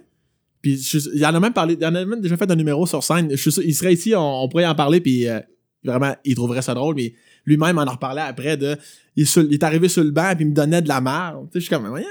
Il en a même parlé, en a même déjà fait un numéro sur scène. Je suis sûr- il serait ici, on, pourrait en parler, puis euh, vraiment, il trouverait ça drôle, mais lui-même en en reparlait après de. Il est, sur- il est arrivé sur le banc, puis il me donnait de la merde. Tu sais, je suis comme, voyons.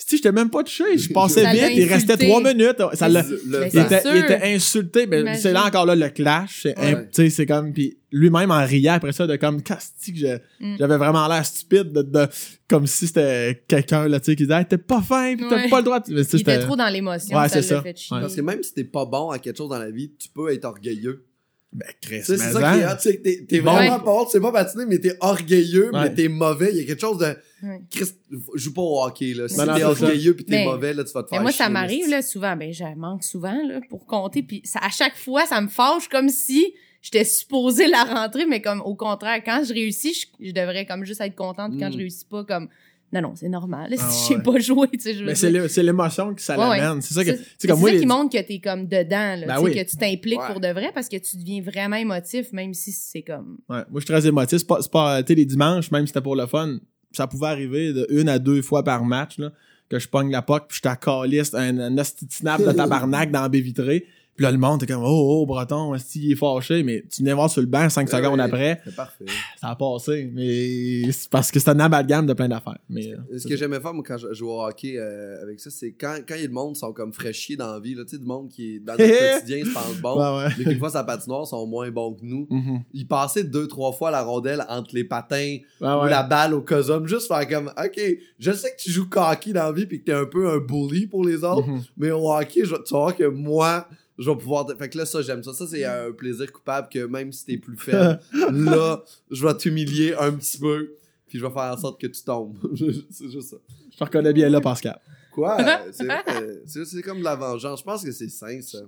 Si j'étais même pas touché, je passais Ça vite, il restait trois minutes. Ça l'a. Le- Il était, sûr. il était insulté, mais Imagine. c'est là encore là le clash. C'est, Ouais. un- tu sais, c'est comme, puis lui-même en riait après ça de comme, Casti que je- Mm. j'avais vraiment l'air stupide de, de- comme si c'était quelqu'un là, tu sais, qui disait, hey, t'es pas fin, pis t'as Ouais. pas le droit. de- Mais, Il était trop dans l'émotion, Ouais, ça ça. fait chier. Ouais. Parce que même si t'es pas bon à quelque chose dans la vie, tu peux être orgueilleux. Ben, Chris, c'est ça qui est hein. hot, tu sais, que t'es, t'es Bon. vraiment pas tu sais pas patiner, mais t'es orgueilleux, Ouais. mais t'es mauvais. Il y a quelque chose de. Ouais. Chris, joue pas au hockey, là. Si t'es c'est orgueilleux pis t'es Mais- mauvais, là, tu vas te faire Mais moi, ça m'arrive, là. souvent. Ben, je manque souvent, là, pour compter. Puis ça, à chaque fois, ça me fâche comme si j'étais supposée la rentrer, mais comme au contraire, quand je réussis, je, je devrais comme juste être contente. Puis quand Mm. je réussis pas, comme, non, non, c'est normal. Ah, si j'ai ouais. pas joué, tu sais, je veux Mais dire. c'est, le- c'est l'émotion que ça Ouais, ouais. l'amène. C'est ça que, C'est ça les- qui montre que t'es comme dedans, là, Ben oui. que tu t'impliques Ouais. pour de vrai parce que tu deviens vraiment émotif, même si c'est comme. Ouais, moi, je suis très émotif. C'est pas, c'est pas, tu sais, les dimanches, même si c'était pour le fun, ça pouvait arriver de une à deux fois par match, là, que je pogne la puck, puis je t'accalisse un, un de snap de tabarnak dans la baie vitrée. Puis là, le monde, t'es comme, oh, oh, Breton, est il est fâché, mais tu venais voir sur le banc cinq Ouais, secondes ouais, après, C'est parfait. ça a passé. Mais c'est parce que c'est un amalgame de plein d'affaires. Mais, euh, Ce que j'aimais faire, moi, quand je jouais au hockey euh, avec ça, c'est quand, quand il y a le monde sont comme fraîchiers dans la vie, là, tu sais, du monde qui est dans le quotidien se pense bon, Ouais, ouais. mais sa patinoire sont moins bons que nous. Mhm. Ils passaient deux, trois fois la rondelle entre les patins ou la balle au cosum, juste faire comme, OK, je sais que tu joues hockey dans la vie puis que t'es un peu un bully pour les autres, Mhm. mais au hockey, je, tu vas voir que moi, je vais pouvoir. te- Fait que là, ça, j'aime ça. Ça, c'est un plaisir coupable que même si t'es plus faible, là, je vais t'humilier un petit peu, puis je vais faire en sorte que tu tombes. c'est juste ça. Je te reconnais bien là, Pascal. Quoi? C'est euh, comme de la vengeance. Je pense que c'est sain, ça.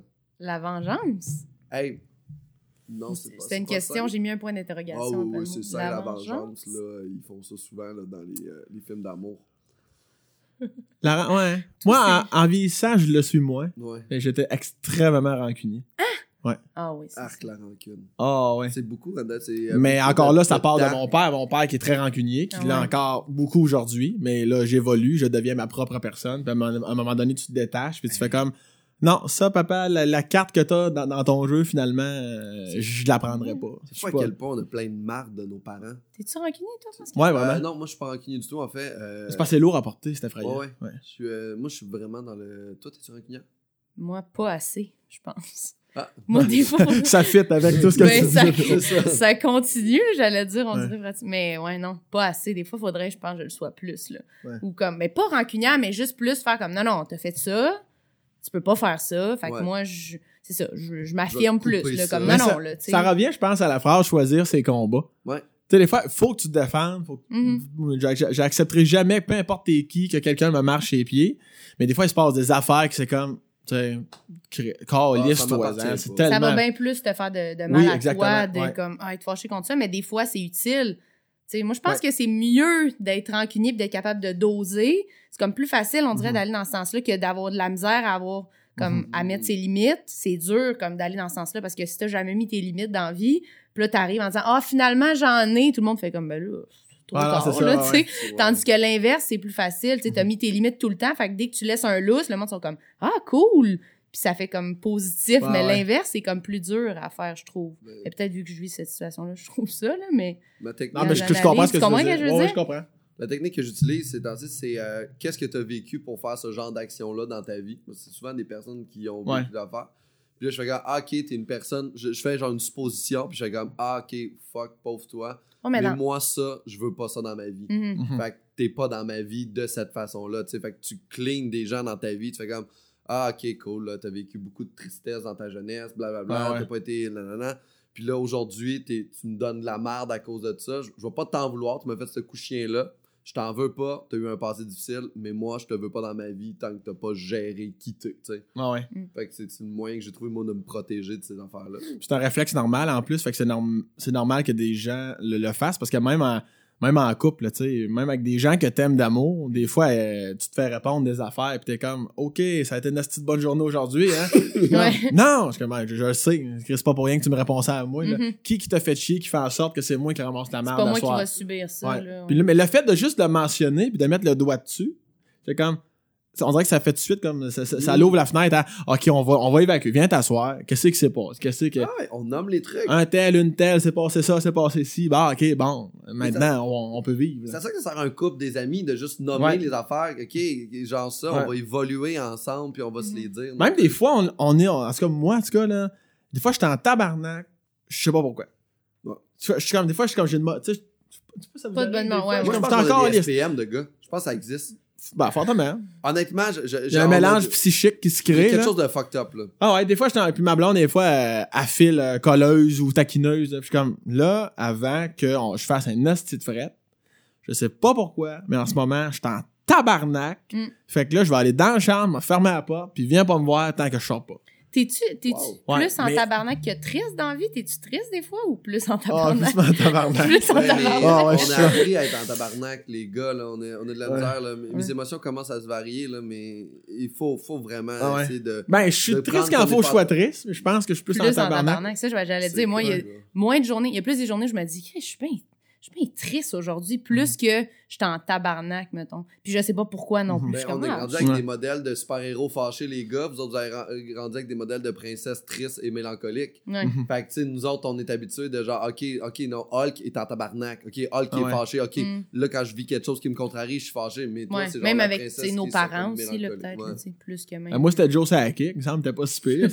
La vengeance? Hey. Non, c'est pas C'était une pas question, j'ai mis un point Ah d'interrogation. oui, après oui, c'est ça, la, vengeance? là. Ils font ça souvent là, dans les, euh, les films d'amour. La- ouais. Moi, en, en vieillissant, je le suis moins. Ouais. J'étais extrêmement rancunier. Ah oui, c'est Arc ça. la rancune. Ah ouais. C'est beaucoup, Randa. c'est, Mais encore là, ça part de mon père. Mon père qui est très rancunier, qui Ah l'a ouais. encore beaucoup aujourd'hui. Mais là, j'évolue, je deviens ma propre personne. Puis à un moment- à un moment donné, tu te détaches, puis tu fais comme... Non, ça, papa, la, la carte que t'as dans, dans ton jeu, finalement, euh, je la prendrai pas. Je sais pas à quel point on a plein de marques de nos parents. T'es-tu rancunier, toi, Pascal? Ouais, Euh, vraiment. non, moi, je suis pas rancunier du tout, en fait. Euh, C'est pas assez lourd à porter, c'est effrayant. Ouais, ouais. Je suis, euh, moi, je suis vraiment dans le. Toi, t'es-tu rancunier? Moi, pas assez, je pense. Ah. Moi, des fois, ça fit avec tout ce que Ben, tu ça- dis. Ça. ça continue, j'allais dire, on Ouais. dirait. Mais ouais, non, pas assez. Des fois, faudrait, je pense, que je le sois plus, là. Ouais. Ou comme, mais pas rancunière, mais juste plus faire comme, non, non, t'as fait ça, tu peux pas faire ça. Fait Ouais. que moi, je, c'est ça, je, m'affirme plus, là, comme, non, ça- non, là. Ça revient, je pense, à la phrase choisir ses combats. Ouais. Tu sais, des fois, faut que tu te défendes. Faut... Mhm. J'ac- J'accepterai jamais, peu importe t'es qui, que quelqu'un me marche les pieds. Mais des fois, il se passe des affaires que c'est comme, tu sais, calisse Ah, toi hein, Ça tellement. Ça va bien plus te faire de, de mal Oui, à exactement, toi, de ouais. comme, ah, être fâché contre ça, mais des fois, c'est utile. Moi, je pense que c'est mieux d'être rancunier et d'être capable de doser. C'est comme plus facile, on dirait, Mhm. d'aller dans ce sens-là que d'avoir de la misère à avoir, comme, Mhm. à mettre ses limites. C'est dur, comme, d'aller dans ce sens-là parce que si t'as jamais mis tes limites dans la vie, puis là, t'arrives en disant, ah, finalement, j'en ai, tout le monde fait comme, ben là, c'est trop Ah tard, c'est ça, là, ouais. Tandis que l'inverse, c'est plus facile. Tu sais, Mhm. mis tes limites tout le temps. Fait que dès que tu laisses un lousse, le monde sont comme Ah, cool! Puis ça fait comme positif. Ouais, mais ouais. l'inverse, c'est comme plus dur à faire, je trouve. Mais- Et peut-être vu que je vis cette situation-là, je trouve ça, là, mais. Ma technique, Non, mais je, comprends vie, ce que tu tu veux comprends dire. ce que je veux Ouais, dire? je comprends. La technique que j'utilise, c'est dans c'est euh, qu'est-ce que tu as vécu pour faire ce genre d'action-là dans ta vie? C'est souvent des personnes qui ont vécu Ouais. l'affaire. Puis là, je fais comme, ah, ok, t'es une personne. Je, je fais genre une supposition, puis je fais comme, ah, ok, fuck, pauvre toi. Oh, mais moi, ça, je veux pas ça dans ma vie. Mhm. Mhm. Fait que t'es pas dans ma vie de cette façon-là. tu sais. Fait que tu cleans des gens dans ta vie. Tu fais comme Ah, ok, cool, là, t'as vécu beaucoup de tristesse dans ta jeunesse, blablabla. Ah ouais. T'as pas été. Nanana. Puis là, aujourd'hui, t'es- tu me donnes de la merde à cause de ça. Je, je vais pas t'en vouloir. Tu m'as fait ce coup chien-là. Je t'en veux pas. T'as eu un passé difficile. Mais moi, je te veux pas dans ma vie tant que t'as pas géré qui t'es. tu sais. Ouais, ouais. Fait que c'est le moyen que j'ai trouvé, moi, de me protéger de ces affaires-là. C'est un réflexe normal en plus, fait que c'est norm- c'est normal que des gens le, le fassent parce que même en, même en couple, tu sais, même avec des gens que t'aimes d'amour, des fois, euh, tu te fais répondre des affaires pis t'es comme, OK, ça a été une petite bonne journée aujourd'hui, hein? Ouais. non, comme, je, je le sais, c'est pas pour rien que tu me réponds ça à moi. Mhm. Qui qui t'a fait chier, qui fait en sorte que c'est moi qui ramasse la C'est merde pas le moi qui va subir ça, Ouais. là. Puis là, mais le fait de juste le mentionner puis de mettre le doigt dessus, c'est comme on dirait que ça fait tout de suite comme ça, ça, ça l'ouvre la fenêtre à OK, on va on va évacuer, viens t'asseoir. Qu'est-ce qui s'est passé? Qu'est-ce que Ah on nomme les trucs. un tel, une telle, c'est passé ça, c'est passé ci. Bah, OK, bon, maintenant on, on peut vivre. C'est ça que ça sert à un couple, des amis, de juste nommer Ouais. les affaires. OK, genre ça, Ouais. on va évoluer ensemble, puis on va se les dire. Même des fois on, on est en tout cas moi en tout cas là, des fois j'étais en tabarnak, je sais pas pourquoi. Ouais. Je suis comme des fois je suis comme j'ai une tu sais pas si ça vous Pas de bonne ouais, je Moi, suis encore en. SPM de gars. Je pense que ça existe. Bah, fortement. Honnêtement, je- je- J'ai un mélange psychique qui se crée. quelque là. chose de fucked up, là. Ah ouais, des fois, j'étais en- puis ma blonde, des fois, elle file euh, colleuse ou taquineuse. là. Puis je suis comme, là, avant que on- je fasse un hostie de frette, je sais pas pourquoi, mais en ce moment, je suis en tabarnak. Mm. Fait que là, je vais aller dans la chambre, me fermer la porte, puis viens pas me voir tant que je sors pas. T'es-tu t'es-tu Wow. plus Ouais, en mais- tabarnak que triste dans la vie? T'es-tu triste des fois ou plus en Ah, tabarnak? plus en tabarnak. Plus en Ouais, mais tabarnak. Ah ouais, on je suis a appris à être en tabarnak, les gars, là. On, est, on a de la Ouais. misère, là. Mes Ouais. émotions commencent à se varier, là, mais il faut, faut vraiment Ah ouais. essayer de. Ben, je suis triste quand ton faut que je sois triste, mais je pense que je suis plus, plus en en tabarnak. tabarnak. Ça, j'allais dire, moi, il y a moins de journées. Il y a plus des journées où je me dis, je suis bien je suis bien triste aujourd'hui, plus Mm. que j'étais en tabarnak, mettons. Puis je sais pas pourquoi non plus. Mhm. Je Ben, on est ah, rendu avec Ouais. des modèles de super-héros fâchés, les gars. Vous autres, vous avez ren- rendu avec des modèles de princesses tristes et mélancoliques. ouais. Mhm. Fait que, tu sais, nous autres, on est habitués de genre, OK, OK, non, Hulk est en tabarnak. OK, Hulk Ah est ouais. fâché. OK, Mm. là, quand je vis quelque chose qui me contrarie, je suis fâché. Mais toi, Ouais. c'est genre Même la avec nos parents aussi, peut-être, plus que même. Euh, Moi, c'était Joe Sakic. Il me semble que t'es pas si pire.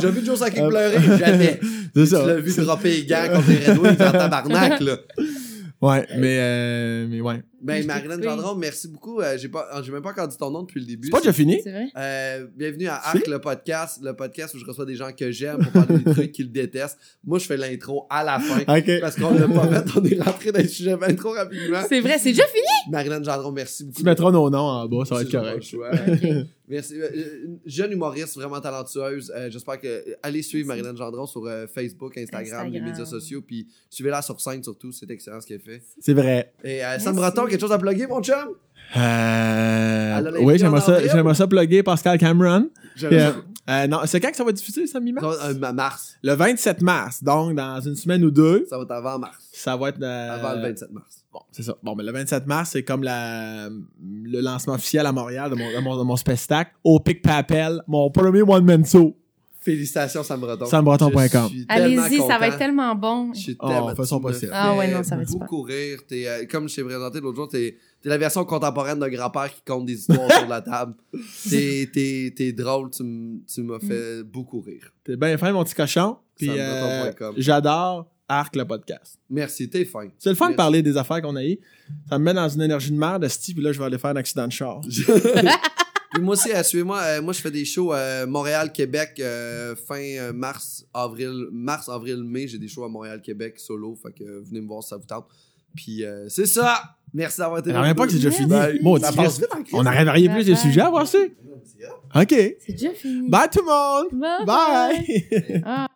J'ai vu Joe Sakic Euh, pleurer. Jamais. C'est Tu l'as vu dropper les gants contre les Red Wings en tabarnak, là. Ouais, mais, euh, mais ouais. Ben, Marilyn. Gendron, merci beaucoup. Euh, j'ai pas, j'ai même pas encore dit ton nom depuis le début. C'est pas déjà fini? C'est vrai? Euh, bienvenue à Si. Arc, le podcast, le podcast où je reçois des gens que j'aime pour parler des trucs qu'ils détestent. Moi, je fais l'intro à la fin. Ok. Parce qu'on l'a pas fait, on est rentré dans le sujet bien trop rapidement. C'est vrai, c'est déjà fini? Marilyn Gendron, merci beaucoup. Tu mettras nos noms en bas, ça va être correct. Merci. Euh, euh, une jeune humoriste vraiment talentueuse. Euh, J'espère que. euh, Allez suivre Marilyn Gendron sur euh, Facebook, Instagram, les médias sociaux. Puis suivez-la sur scène surtout. C'est excellent ce qu'elle fait. C'est vrai. Et euh, Sam Merci. Quelque chose à plugger, mon chum? Euh, oui, j'aimerais ça, j'aimerais ça plugger Pascal Cameron. Euh, euh, non, c'est quand que ça va diffuser, ça, mi-mars? Euh, ma- mars. Le 27 mars. Donc, dans une semaine ou deux, Ça va être avant mars. ça va être... euh, Avant le 27 mars. Bon, c'est ça. Bon, mais le 27 mars, c'est comme la, le lancement officiel à Montréal de mon, de mon, de mon spectacle au Pic Papel, mon premier one-man show. Félicitations, Sam Breton. Sambreton.com. Allez-y, ça va être tellement bon. Je suis Oh, tellement- façon tu me possible. Ah ouais, non, ça va être super. beaucoup rire. T'es, euh, comme je t'ai présenté l'autre jour, t'es, t'es la version contemporaine d'un grand-père qui compte des histoires autour de la table. T'es, t'es, t'es drôle, tu, m'as fait beaucoup rire. T'es bien fin, mon petit cochon. Puis euh, Sambreton.com. j'adore Arc, le podcast. Merci, t'es fin. C'est le fun de parler des affaires qu'on a eues. Ça me met dans une énergie de merde, Steve, puis là, je vais aller faire un accident de char. Puis moi aussi, euh, suivez-moi. euh, moi, je fais des shows euh, Montréal, Québec, euh, fin euh, mars, avril, mars, avril, mai. J'ai des shows à Montréal, Québec, solo. Fait que euh, venez me voir si ça vous tente. Puis euh, c'est ça. Merci d'avoir été Alors, même pas que c'est déjà fini. Ben, Bon, ça passe vite en crise. On à rien plus bye. sujets à voir ça. OK. C'est déjà fini. Bye tout le monde. Bye. Bye. Ah.